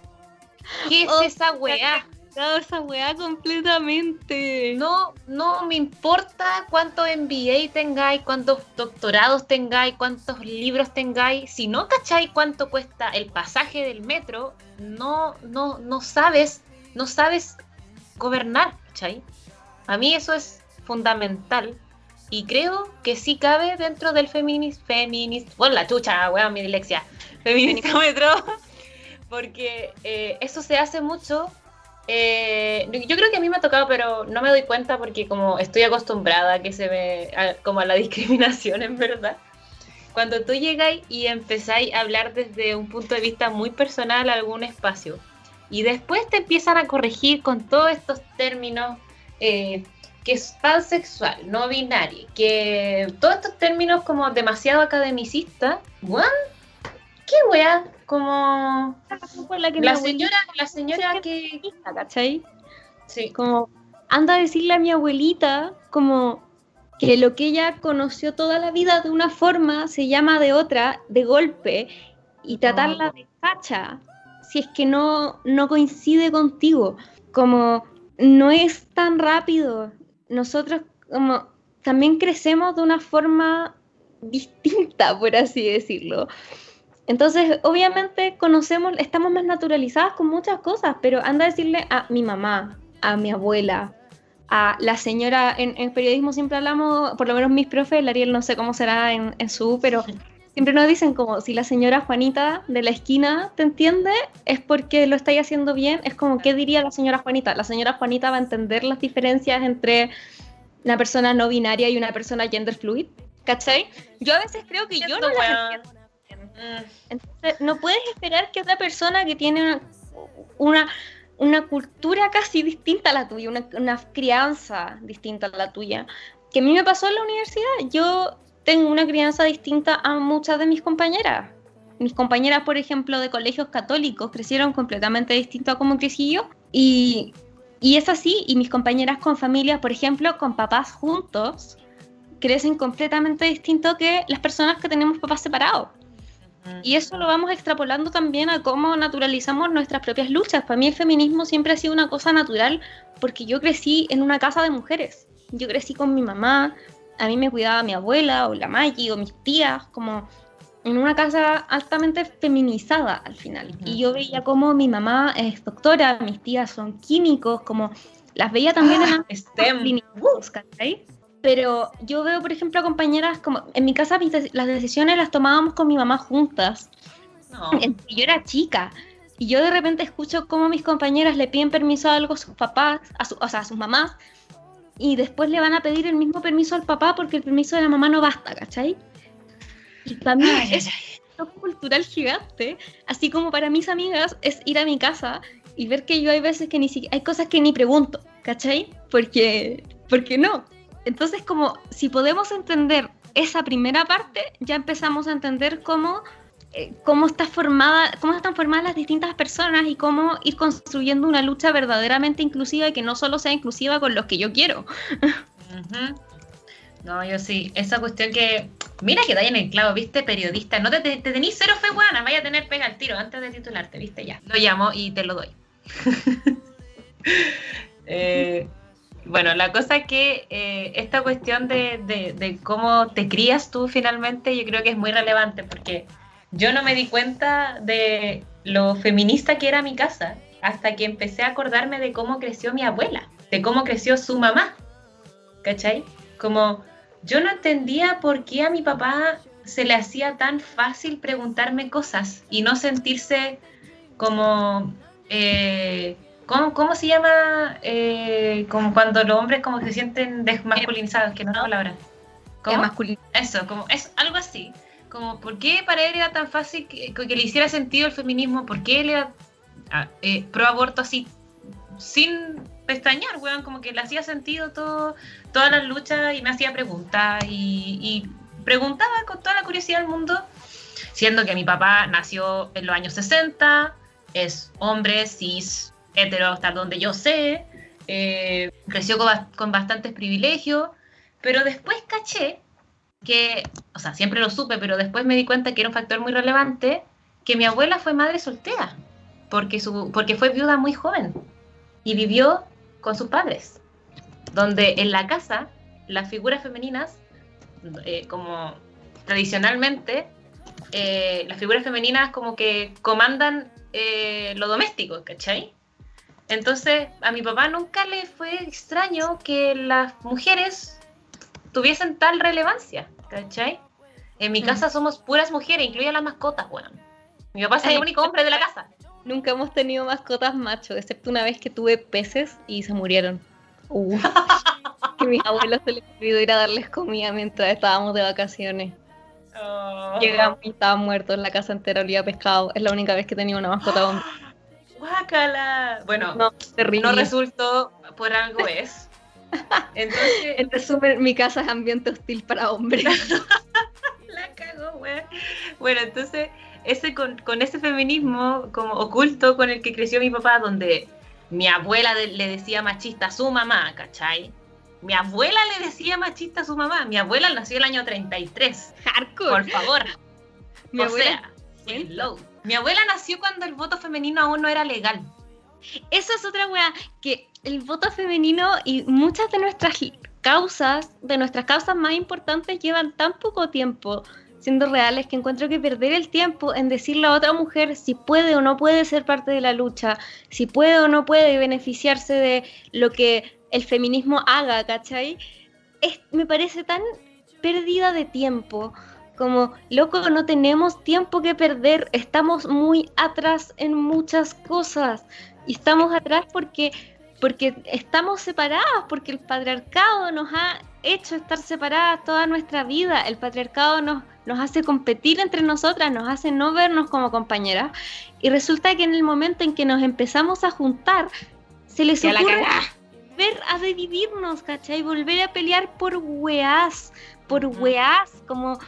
¿Qué es esa weá? Esa weá completamente. No, no me importa cuántos MBA tengáis, cuántos doctorados tengáis, cuántos libros tengáis. Si no cacháis cuánto cuesta el pasaje del metro, no, no, no sabes, no sabes gobernar, ¿cachai? A mí eso es fundamental. Y creo que sí cabe dentro del feminist, feminist, bueno, la chucha, weón, mi dilexia, metro porque eh, eso se hace mucho eh, yo creo que a mí me ha tocado, pero no me doy cuenta porque como estoy acostumbrada a que se ve como a la discriminación en verdad. Cuando tú llegáis y empezáis a hablar desde un punto de vista muy personal a algún espacio y después te empiezan a corregir con todos estos términos eh, que es pansexual, no binario, que todos estos términos como demasiado academicistas, ¿what? ¿Qué wea? Como la, señora, la señora que... ¿Cachai? Sí. Como anda a decirle a mi abuelita como que lo que ella conoció toda la vida de una forma se llama de otra, de golpe, y tratarla de facha si es que no, no coincide contigo. Como no es tan rápido. Nosotros como también crecemos de una forma distinta, por así decirlo. Entonces, obviamente conocemos, estamos más naturalizadas con muchas cosas, pero anda a decirle a mi mamá, a mi abuela, a la señora, en, periodismo siempre hablamos, por lo menos mis profes, el Ariel no sé cómo será en, en su, pero siempre nos dicen como si la señora Juanita de la esquina te entiende, es porque lo estáis haciendo bien, es como, ¿qué diría la señora Juanita? La señora Juanita va a entender las diferencias entre una persona no binaria y una persona gender fluid, ¿cachai? Yo a veces creo que yo no las entiendo. Entonces, no puedes esperar que otra persona que tiene una, una, cultura casi distinta a la tuya, una, crianza distinta a la tuya, que a mí me pasó en la universidad. Yo tengo una crianza distinta a muchas de mis compañeras. Mis compañeras, por ejemplo, de colegios católicos, crecieron completamente distinto a como crecí yo. Y, y es así, y mis compañeras con familias, por ejemplo, con papás juntos, crecen completamente distinto que las personas que tenemos papás separados. Y eso lo vamos extrapolando también a cómo naturalizamos nuestras propias luchas. Para mí el feminismo siempre ha sido una cosa natural porque yo crecí en una casa de mujeres. Yo crecí con mi mamá, a mí me cuidaba mi abuela o la Maggie o mis tías, como en una casa altamente feminizada al final. Y yo veía como mi mamá es doctora, mis tías son químicos, como las veía también en ah, STEM. clínicos, pero yo veo, por ejemplo, a compañeras como, en mi casa las decisiones las tomábamos con mi mamá juntas. No. Yo era chica. Y yo de repente escucho cómo mis compañeras le piden permiso a algo a sus papás, a o sea, a sus mamás, y después le van a pedir el mismo permiso al papá porque el permiso de la mamá no basta, ¿cachai? Y para mí es un cultural gigante, así como para mis amigas es ir a mi casa y ver que yo hay veces que ni siquiera, hay cosas que ni pregunto, ¿cachai? Porque, porque no, entonces, como si podemos entender esa primera parte, ya empezamos a entender cómo, eh, cómo, está formada, cómo están formadas las distintas personas y cómo ir construyendo una lucha verdaderamente inclusiva y que no solo sea inclusiva con los que yo quiero. No, yo sí, esa cuestión que, mira que da en el clavo, viste, periodista, no te, te, tenís cero fe buena, vaya a tener pega al tiro antes de titularte, viste, ya, lo llamo y te lo doy. eh, bueno, la cosa es que eh, esta cuestión de, cómo te crías tú finalmente, yo creo que es muy relevante porque yo no me di cuenta de lo feminista que era mi casa hasta que empecé a acordarme de cómo creció mi abuela, de cómo creció su mamá. ¿Cachai? Como yo no entendía por qué a mi papá se le hacía tan fácil preguntarme cosas y no sentirse como eh, ¿Cómo, se llama eh, como cuando los hombres como se sienten desmasculinizados? Que no es la palabra. ¿Cómo? Eso, como es algo así. Como, ¿por qué para él era tan fácil que, le hiciera sentido el feminismo? ¿Por qué él era ah, eh, pro aborto así, sin pestañear, weón? Como que le hacía sentido todo, todas las luchas y me hacía preguntas y, y preguntaba con toda la curiosidad del mundo, siendo que mi papá nació en los años 60, es hombre, cis, hetero hasta donde yo sé, eh, creció con, bastantes privilegios, pero después caché que, o sea, siempre lo supe, pero después me di cuenta que era un factor muy relevante, que mi abuela fue madre soltera, porque, su, porque fue viuda muy joven y vivió con sus padres, donde en la casa las figuras femeninas, eh, como tradicionalmente, eh, las figuras femeninas como que comandan lo doméstico, ¿cachai? Entonces, a mi papá nunca le fue extraño que las mujeres tuviesen tal relevancia, ¿cachai? En mi mm. casa somos puras mujeres, incluye las mascotas, weón. Mi papá es el único hombre de la casa. Nunca hemos tenido mascotas machos, excepto una vez que tuve peces y se murieron. Uh. que mis abuelos se les olvidó ir a darles comida mientras estábamos de vacaciones. Oh. Llegamos y estaban muertos, la casa entera olía pescado. Es la única vez que he tenido una mascota hombre. Bueno, no, resultó, por algo es. Entonces, en resumen, mi casa es ambiente hostil para hombres. La cagó, güey. Bueno, entonces, ese con, ese feminismo como oculto con el que creció mi papá, donde mi abuela le decía machista a su mamá, ¿cachai? Mi abuela le decía machista a su mamá. Mi abuela nació el año 33. Hardcore. Por favor. Mi abuela. Mi abuela nació cuando el voto femenino aún no era legal. Esa es otra weá, que el voto femenino y muchas de nuestras causas, de nuestras causas más importantes, llevan tan poco tiempo siendo reales que encuentro que perder el tiempo en decirle a otra mujer si puede o no puede ser parte de la lucha, si puede o no puede beneficiarse de lo que el feminismo haga, ¿cachai? Es, me parece tan pérdida de tiempo como, loco, no tenemos tiempo que perder, estamos muy atrás en muchas cosas. Y estamos atrás porque, porque estamos separadas, porque el patriarcado nos ha hecho estar separadas toda nuestra vida. El patriarcado nos, nos hace competir entre nosotras, nos hace no vernos como compañeras. Y resulta que en el momento en que nos empezamos a juntar, se les ocurre volver a dividirnos, ¿cachai? Volver a pelear por weás, por weás, como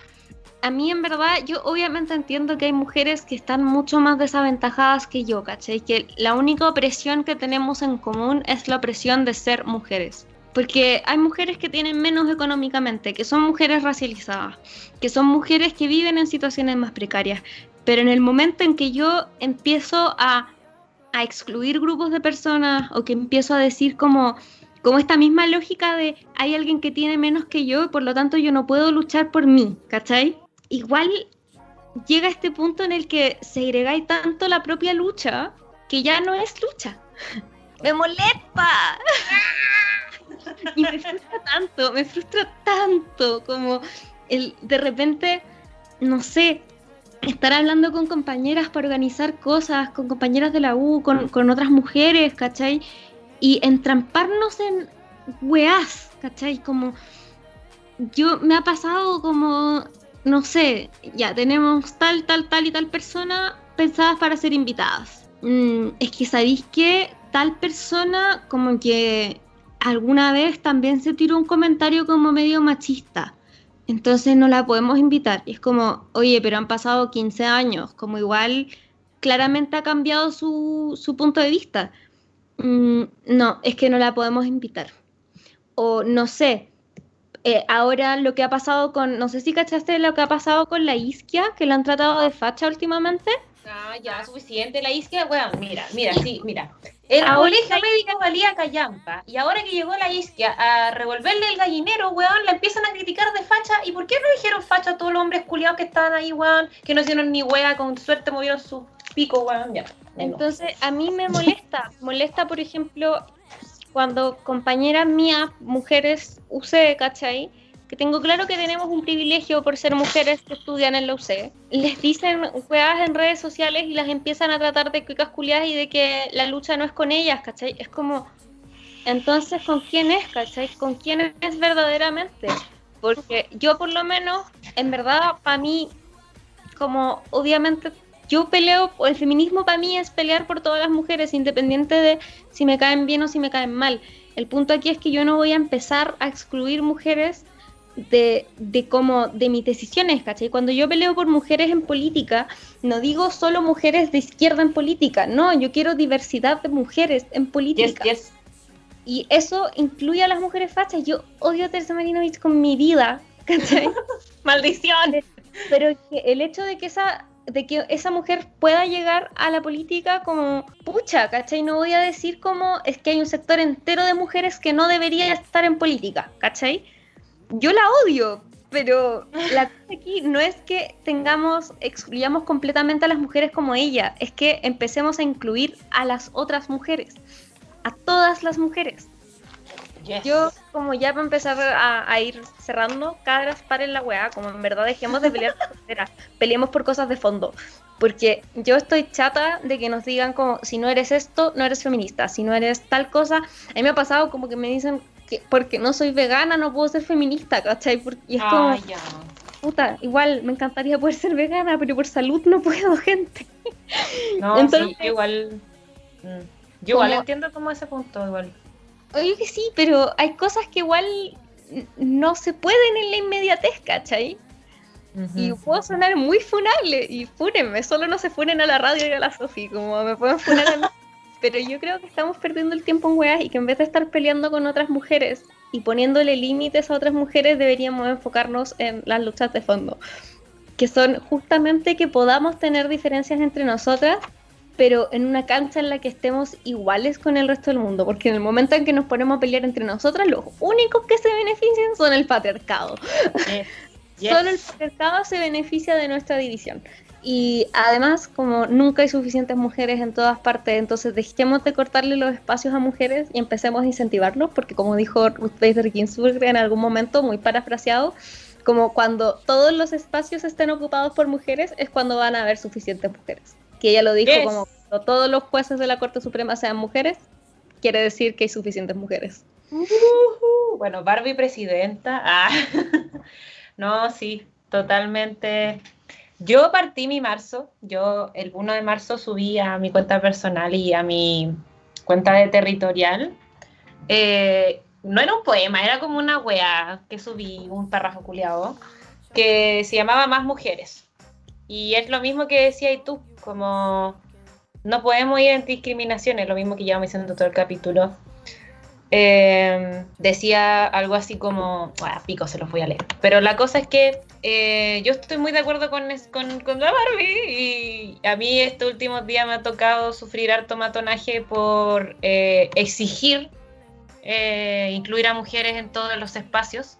a mí en verdad, yo obviamente entiendo que hay mujeres que están mucho más desaventajadas que yo, ¿cachai? Que la única opresión que tenemos en común es la opresión de ser mujeres. Porque hay mujeres que tienen menos económicamente, que son mujeres racializadas, que son mujeres que viven en situaciones más precarias. Pero en el momento en que yo empiezo a, a excluir grupos de personas o que empiezo a decir como, como esta misma lógica de hay alguien que tiene menos que yo y por lo tanto yo no puedo luchar por mí, ¿cachai? Igual llega este punto en el que se agregáis tanto la propia lucha que ya no es lucha. ¡Me molesta! y me frustra tanto, me frustra tanto como el de repente, no sé, estar hablando con compañeras para organizar cosas, con compañeras de la U, con, con otras mujeres, ¿cachai? Y entramparnos en weás, ¿cachai? Como yo me ha pasado como no sé, ya tenemos tal, tal, tal y tal persona pensadas para ser invitadas. Mm, es que sabéis que tal persona como que alguna vez también se tiró un comentario como medio machista. Entonces no la podemos invitar. Y es como, oye, pero han pasado 15 años, como igual claramente ha cambiado su, su punto de vista. Mm, no, es que no la podemos invitar. O no sé, eh, ahora lo que ha pasado con, no sé si cachaste lo que ha pasado con la isquia, que la han tratado de facha últimamente. Ah, ya, suficiente la isquia, bueno, mira, mira, sí, mira. El colegio médico valía callampa, y ahora que llegó la isquia a revolverle el gallinero, weón, la empiezan a criticar de facha, ¿y por qué no dijeron facha a todos los hombres culiados que estaban ahí, weón, que no hicieron ni wea, con suerte movieron su pico, weón, ya. Entonces, a mí me molesta, molesta, por ejemplo, cuando compañeras mías, mujeres UC, ¿cachai? Que tengo claro que tenemos un privilegio por ser mujeres que estudian en la UC, les dicen juegas en redes sociales y las empiezan a tratar de cuicas culiadas y de que la lucha no es con ellas, ¿cachai? Es como, entonces, ¿con quién es, cachai? ¿Con quién es verdaderamente? Porque yo por lo menos, en verdad, para mí, como obviamente yo peleo, el feminismo para mí es pelear por todas las mujeres, independiente de si me caen bien o si me caen mal. El punto aquí es que yo no voy a empezar a excluir mujeres de, de como de mis decisiones, ¿cachai? Cuando yo peleo por mujeres en política, no digo solo mujeres de izquierda en política, no, yo quiero diversidad de mujeres en política. Y eso incluye a las mujeres fachas. Yo odio a Teresa Marinovich con mi vida, ¿cachai? Maldición. Pero el hecho de que esa de que esa mujer pueda llegar a la política como pucha, ¿cachai? No voy a decir como es que hay un sector entero de mujeres que no debería estar en política, ¿cachai? Yo la odio, pero la cosa aquí no es que tengamos, excluyamos completamente a las mujeres como ella, es que empecemos a incluir a las otras mujeres, a todas las mujeres. Yo, como ya para empezar a, ir cerrando, cabras, paren la weá, como en verdad dejemos de pelear peleemos por cosas de fondo. Porque yo estoy chata de que nos digan como, si no eres esto, no eres feminista, si no eres tal cosa. A mí me ha pasado como que me dicen que porque no soy vegana no puedo ser feminista, ¿cachai? y es como, puta, igual me encantaría poder ser vegana, pero por salud no puedo, gente. No, Entonces, igual... Mm, yo igual entiendo como ese punto, igual Oye que sí, pero hay cosas que igual no se pueden en la inmediatez, ¿cachai? Y puedo sonar muy funable, y fúnenme, solo no se funen a la radio y a la Sofi, como me pueden funar a mí. Pero yo creo que estamos perdiendo el tiempo en weas y que en vez de estar peleando con otras mujeres y poniéndole límites a otras mujeres, deberíamos enfocarnos en las luchas de fondo. Que son justamente que podamos tener diferencias entre nosotras, pero en una cancha en la que estemos iguales con el resto del mundo. Porque en el momento en que nos ponemos a pelear entre nosotras, los únicos que se benefician son el patriarcado. Solo el patriarcado se beneficia de nuestra división. Y además, como nunca hay suficientes mujeres en todas partes, entonces dejemos de cortarle los espacios a mujeres y empecemos a incentivarlos, porque como dijo Ruth Bader Ginsburg en algún momento, muy parafraseado, como cuando todos los espacios estén ocupados por mujeres es cuando van a haber suficientes mujeres. Que ella lo dijo como cuando todos los jueces de la Corte Suprema sean mujeres, quiere decir que hay suficientes mujeres. bueno, Barbie presidenta. Ah. no, sí, totalmente yo partí mi marzo, yo el 1 de marzo subí a mi cuenta personal y a mi cuenta de territorial. Eh, no era un poema, era como una weá que subí, un párrafo culiado, que se llamaba Más Mujeres. Y es lo mismo que decía y tú, como no podemos ir en discriminación, es lo mismo que llevamos diciendo todo el capítulo. Em, decía algo así como, bueno, pico, se los voy a leer. Pero la cosa es que eh, yo estoy muy de acuerdo con, con, la Barbie y a mí estos últimos días me ha tocado sufrir harto matonaje por eh, exigir eh, incluir a mujeres en todos los espacios,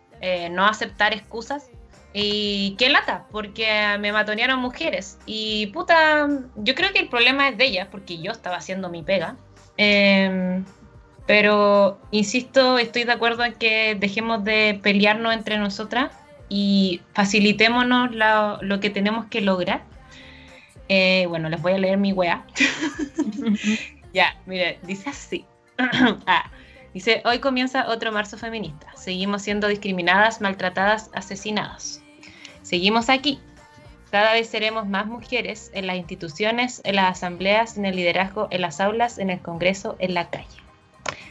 no aceptar excusas. Y qué lata, porque me matonearon mujeres. Y puta, yo creo que el problema es de ellas, porque yo estaba haciendo mi pega. Em, pero, insisto, estoy de acuerdo en que dejemos de pelearnos entre nosotras y facilitémonos lo, que tenemos que lograr. Eh, bueno, les voy a leer mi wea. ya, mire, dice así. ah, dice, hoy comienza otro marzo feminista. Seguimos siendo discriminadas, maltratadas, asesinadas. Seguimos aquí. Cada vez seremos más mujeres en las instituciones, en las asambleas, en el liderazgo, en las aulas, en el Congreso, en la calle.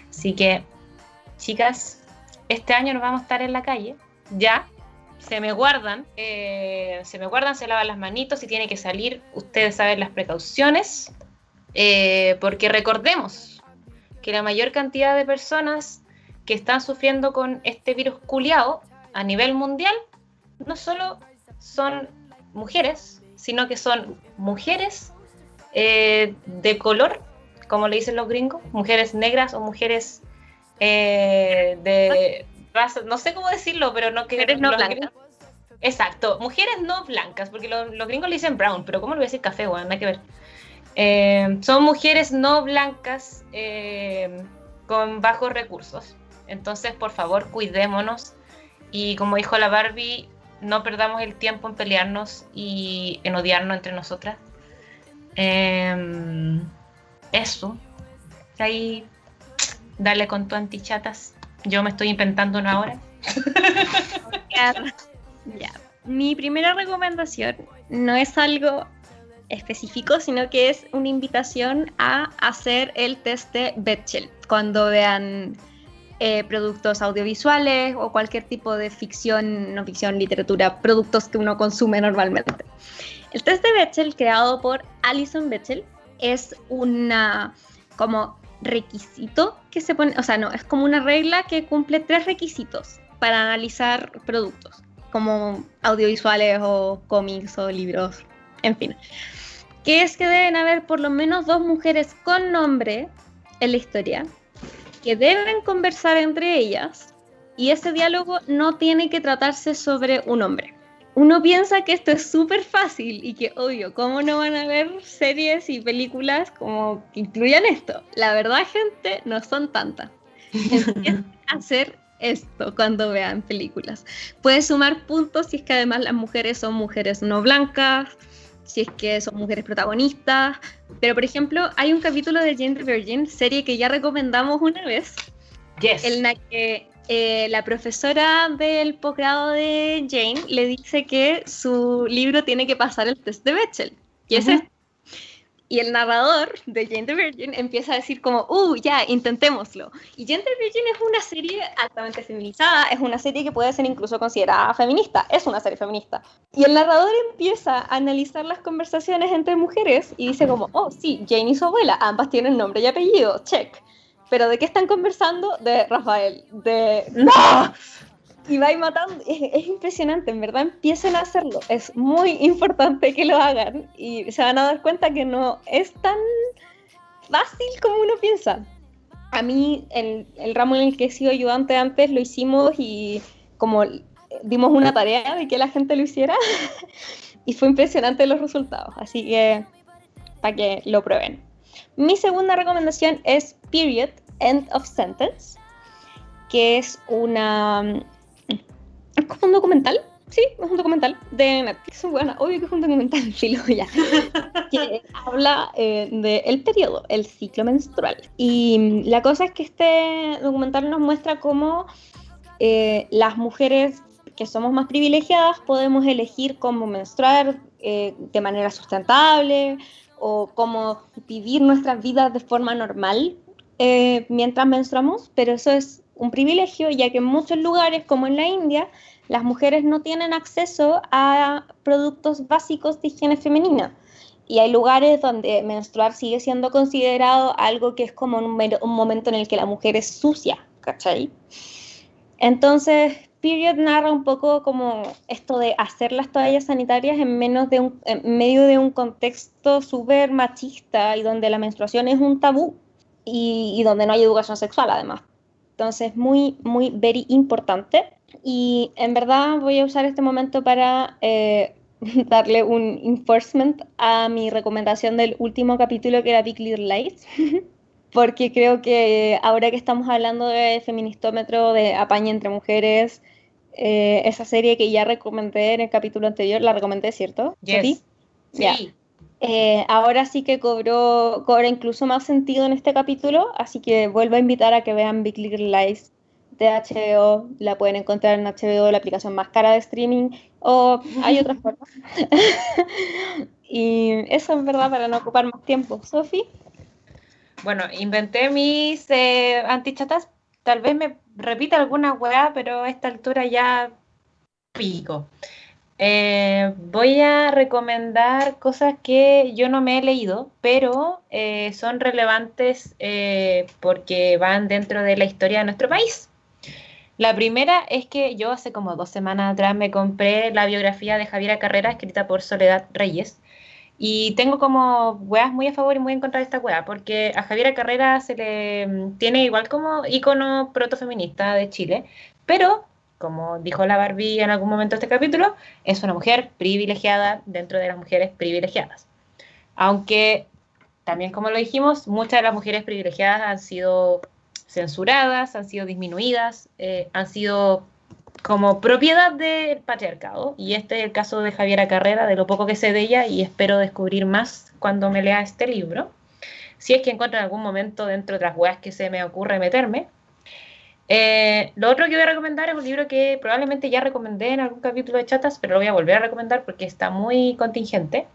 Así que, chicas, este año nos vamos a estar en la calle, ya. Se me guardan, eh, se me guardan, se lavan las manitos, si tiene que salir, ustedes saben las precauciones, eh, porque recordemos que la mayor cantidad de personas que están sufriendo con este virus culiado a nivel mundial no solo son mujeres, sino que son mujeres eh, de color como le dicen los gringos, mujeres negras o mujeres eh, de raza, no sé cómo decirlo, pero no que... Mujeres no blancas. exacto, mujeres no blancas, porque los, gringos le dicen brown, pero ¿cómo le voy a decir café, bueno, Nada que ver. Eh, son mujeres no blancas eh, con bajos recursos. Entonces, por favor, cuidémonos. Y como dijo la Barbie, no perdamos el tiempo en pelearnos y en odiarnos entre nosotras. Eh, eso. Ahí, dale con tu antichatas. Yo me estoy inventando una hora. ya. Mi primera recomendación no es algo específico, sino que es una invitación a hacer el test de Betchel cuando vean eh, productos audiovisuales o cualquier tipo de ficción, no ficción, literatura, productos que uno consume normalmente. El test de Betchel, creado por Alison Betchel, es una como requisito que se pone, o sea, no, es como una regla que cumple tres requisitos para analizar productos, como audiovisuales o cómics o libros, en fin. Que es que deben haber por lo menos dos mujeres con nombre en la historia, que deben conversar entre ellas, y ese diálogo no tiene que tratarse sobre un hombre uno piensa que esto es súper fácil y que, obvio, ¿cómo no van a ver series y películas como que incluyan esto? La verdad, gente, no son tantas. a hacer esto cuando vean películas. Puedes sumar puntos si es que además las mujeres son mujeres no blancas, si es que son mujeres protagonistas. Pero, por ejemplo, hay un capítulo de Jane the Virgin, serie que ya recomendamos una vez, yes. en la que eh, la profesora del posgrado de Jane le dice que su libro tiene que pasar el test de Bechdel. Y Y el narrador de Jane the Virgin empieza a decir como, uh, ya, intentémoslo. Y Jane the Virgin es una serie altamente feminizada, es una serie que puede ser incluso considerada feminista, es una serie feminista. Y el narrador empieza a analizar las conversaciones entre mujeres y dice como, oh, sí, Jane y su abuela, ambas tienen nombre y apellido, check. Pero ¿de qué están conversando? De Rafael, de... ¡No! Y va matando. Es, impresionante, en verdad empiecen a hacerlo. Es muy importante que lo hagan y se van a dar cuenta que no es tan fácil como uno piensa. A mí, el, el ramo en el que he sido ayudante antes, lo hicimos y como dimos una tarea de que la gente lo hiciera y fue impresionante los resultados. Así que para que lo prueben. Mi segunda recomendación es Period, End of Sentence, que es una es como un documental, sí, es un documental de Netflix. Bueno, obvio que es un documental, filo ya. que habla eh, del periodo, el ciclo menstrual. Y la cosa es que este documental nos muestra cómo eh, las mujeres que somos más privilegiadas podemos elegir cómo menstruar eh, de manera sustentable o cómo vivir nuestras vidas de forma normal mientras menstruamos, pero eso es un privilegio, ya que en muchos lugares, como en la India, las mujeres no tienen acceso a productos básicos de higiene femenina. Y hay lugares donde menstruar sigue siendo considerado algo que es como un, momento en el que la mujer es sucia, ¿cachai? Entonces, Period narra un poco como esto de hacer las toallas sanitarias en, menos de un, medio de un contexto súper machista y donde la menstruación es un tabú y donde no hay educación sexual además. Entonces, muy, muy, very importante. Y en verdad voy a usar este momento para eh, darle un enforcement a mi recomendación del último capítulo que era Big Little Lies. Porque creo que ahora que estamos hablando de feministómetro, de apañe entre mujeres, eh, esa serie que ya recomendé en el capítulo anterior, la recomendé, ¿cierto? Sí. Sí. Eh, ahora sí que cobró, cobra incluso más sentido en este capítulo, así que vuelvo a invitar a que vean Big Little Lies de HBO, la pueden encontrar en HBO, la aplicación más cara de streaming, o hay otras formas. y eso es verdad para no ocupar más tiempo. Sofi. Bueno, inventé mis eh, antichatas, tal vez me repita alguna weá, pero a esta altura ya pico. Eh, voy a recomendar cosas que yo no me he leído, pero eh, son relevantes eh, porque van dentro de la historia de nuestro país. La primera es que yo hace como dos semanas atrás me compré la biografía de Javiera Carrera escrita por Soledad Reyes. Y tengo como weas muy a favor y muy en contra de esta wea, porque a Javiera Carrera se le mm, tiene igual como ícono protofeminista de Chile, pero como dijo la Barbie en algún momento de este capítulo, es una mujer privilegiada dentro de las mujeres privilegiadas. Aunque también como lo dijimos, muchas de las mujeres privilegiadas han sido censuradas, han sido disminuidas, eh, han sido como propiedad del patriarcado. Y este es el caso de Javiera Carrera, de lo poco que sé de ella, y espero descubrir más cuando me lea este libro. Si es que encuentro en algún momento dentro de las weas que se me ocurre meterme. Eh, lo otro que voy a recomendar es un libro que probablemente ya recomendé en algún capítulo de chatas, pero lo voy a volver a recomendar porque está muy contingente.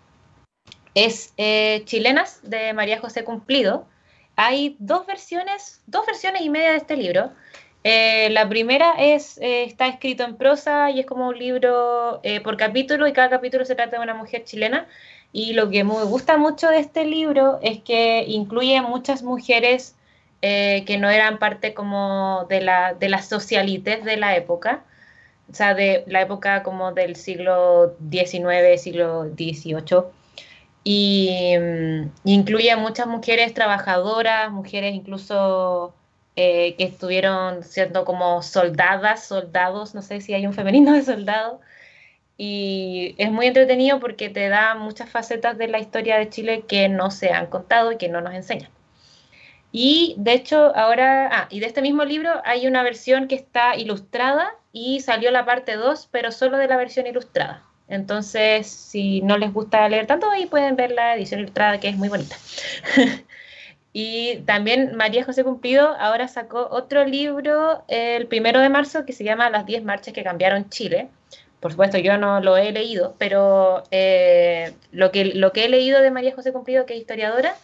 Es eh, Chilenas de María José Cumplido. Hay dos versiones, dos versiones y media de este libro. Eh, la primera es, está escrito en prosa y es como un libro por capítulo y cada capítulo se trata de una mujer chilena. Y lo que me gusta mucho de este libro es que incluye muchas mujeres eh, que no eran parte como de, la, de socialites de la época, o sea, de la época como del siglo XIX, siglo XVIII, y mm, incluye a muchas mujeres trabajadoras, mujeres incluso eh, que estuvieron siendo como soldadas, soldados, no sé si hay un femenino de soldado, y es muy entretenido porque te da muchas facetas de la historia de Chile que no se han contado y que no nos enseñan. Y de hecho, ahora, ah, y de este mismo libro hay una versión que está ilustrada y salió la parte 2, pero solo de la versión ilustrada. Entonces, si no les gusta leer tanto, ahí pueden ver la edición ilustrada, que es muy bonita. y también María José Cumplido ahora sacó otro libro el primero de marzo que se llama Las 10 marchas que cambiaron Chile, por supuesto yo no lo he leído, pero eh, lo, que, lo que he leído de María José Cumplido, que es historiadora,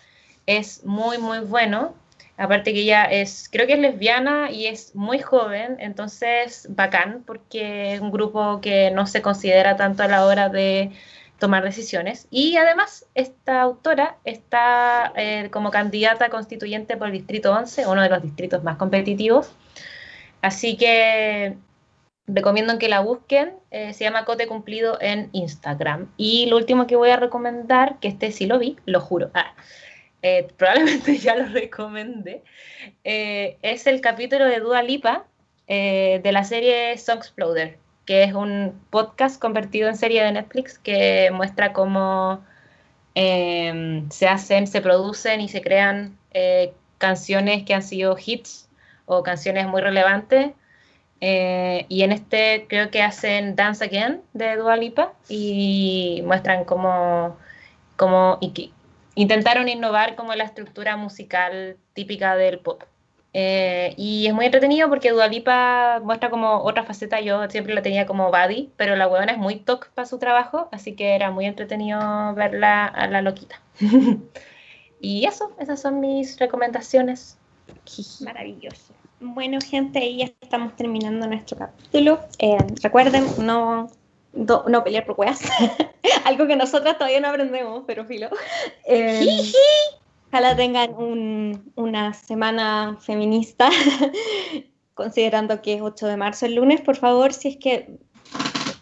es muy, muy bueno. Aparte que ella es, creo que es lesbiana y es muy joven, entonces bacán, porque es un grupo que no se considera tanto a la hora de tomar decisiones. Y además, esta autora está eh, como candidata constituyente por el Distrito 11, uno de los distritos más competitivos. Así que recomiendo que la busquen. Eh, se llama Cote Cumplido en Instagram. Y lo último que voy a recomendar, que este sí lo vi, lo juro. Ah, eh, probablemente ya lo recomendé. es el capítulo de Dua Lipa de la serie Song Exploder que es un podcast convertido en serie de Netflix que muestra cómo em, se hacen, se producen y se crean eh, canciones que han sido hits o canciones muy relevantes. Eh, y en este creo que hacen Dance Again de Dua Lipa y muestran cómo, cómo intentaron innovar como la estructura musical típica del pop. Eh, y es muy entretenido porque Dualipa muestra como otra faceta. Yo siempre la tenía como buddy, pero la huevona es muy toc para su trabajo, así que era muy entretenido verla a la loquita. y eso, esas son mis recomendaciones. Maravilloso. Bueno, gente, ya estamos terminando nuestro capítulo. Eh, recuerden, no, no pelear por weas. Algo que nosotras todavía no aprendemos, pero filo. Eh, Ojalá tengan una semana feminista, considerando que es 8 de marzo el lunes. Por favor, si es que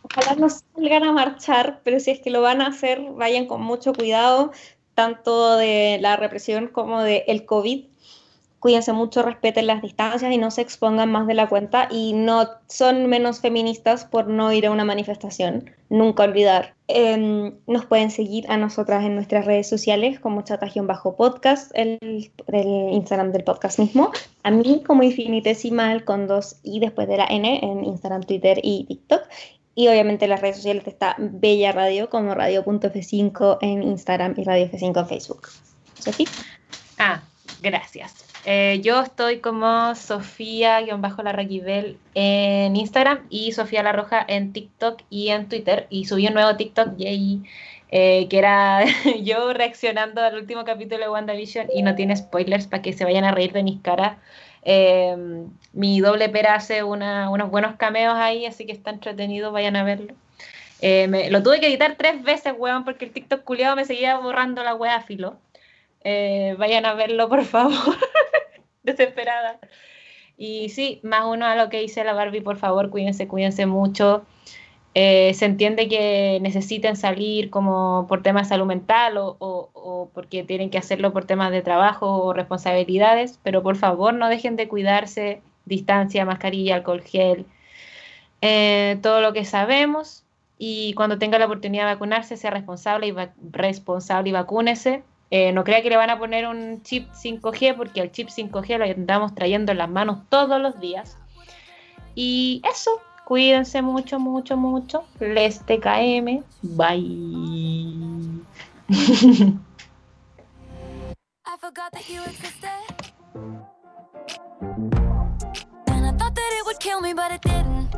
ojalá no salgan a marchar, pero si es que lo van a hacer, vayan con mucho cuidado, tanto de la represión como del el COVID cuídense mucho, respeten las distancias y no se expongan más de la cuenta y no son menos feministas por no ir a una manifestación, nunca olvidar. Em, nos pueden seguir a nosotras en nuestras redes sociales como bajo podcast el, el, Instagram del podcast mismo. A mí como infinitesimal con dos y después de la N en Instagram, Twitter y TikTok. Y obviamente en las redes sociales está Bella Radio como radio.f5 en Instagram y Radio F5 en Facebook. Sofía. Ah, gracias. Eh, yo estoy como Sofía-Larraquibel en Instagram y Sofía La Roja en TikTok y en Twitter. Y subí un nuevo TikTok, eh, que era yo reaccionando al último capítulo de WandaVision y no tiene spoilers para que se vayan a reír de mis caras. Em, mi doble pera hace unos buenos cameos ahí, así que está entretenido, vayan a verlo. Eh, lo tuve que editar tres veces, weón, porque el TikTok culiado me seguía borrando la wea filo. vayan a verlo, por favor. desesperada. Y sí, más uno a lo que dice la Barbie, por favor, cuídense, cuídense mucho. Eh, se entiende que necesiten salir como por temas de salud mental o, o, porque tienen que hacerlo por temas de trabajo o responsabilidades, pero por favor no dejen de cuidarse, distancia, mascarilla, alcohol gel, eh, todo lo que sabemos y cuando tenga la oportunidad de vacunarse sea responsable y, responsable y vacúnese. Eh, no crea que le van a poner un chip 5G porque el chip 5G lo andamos trayendo en las manos todos los días. Y eso, cuídense mucho, mucho, mucho. Les TKM. Bye. I. And I thought that it would kill me, but it didn't.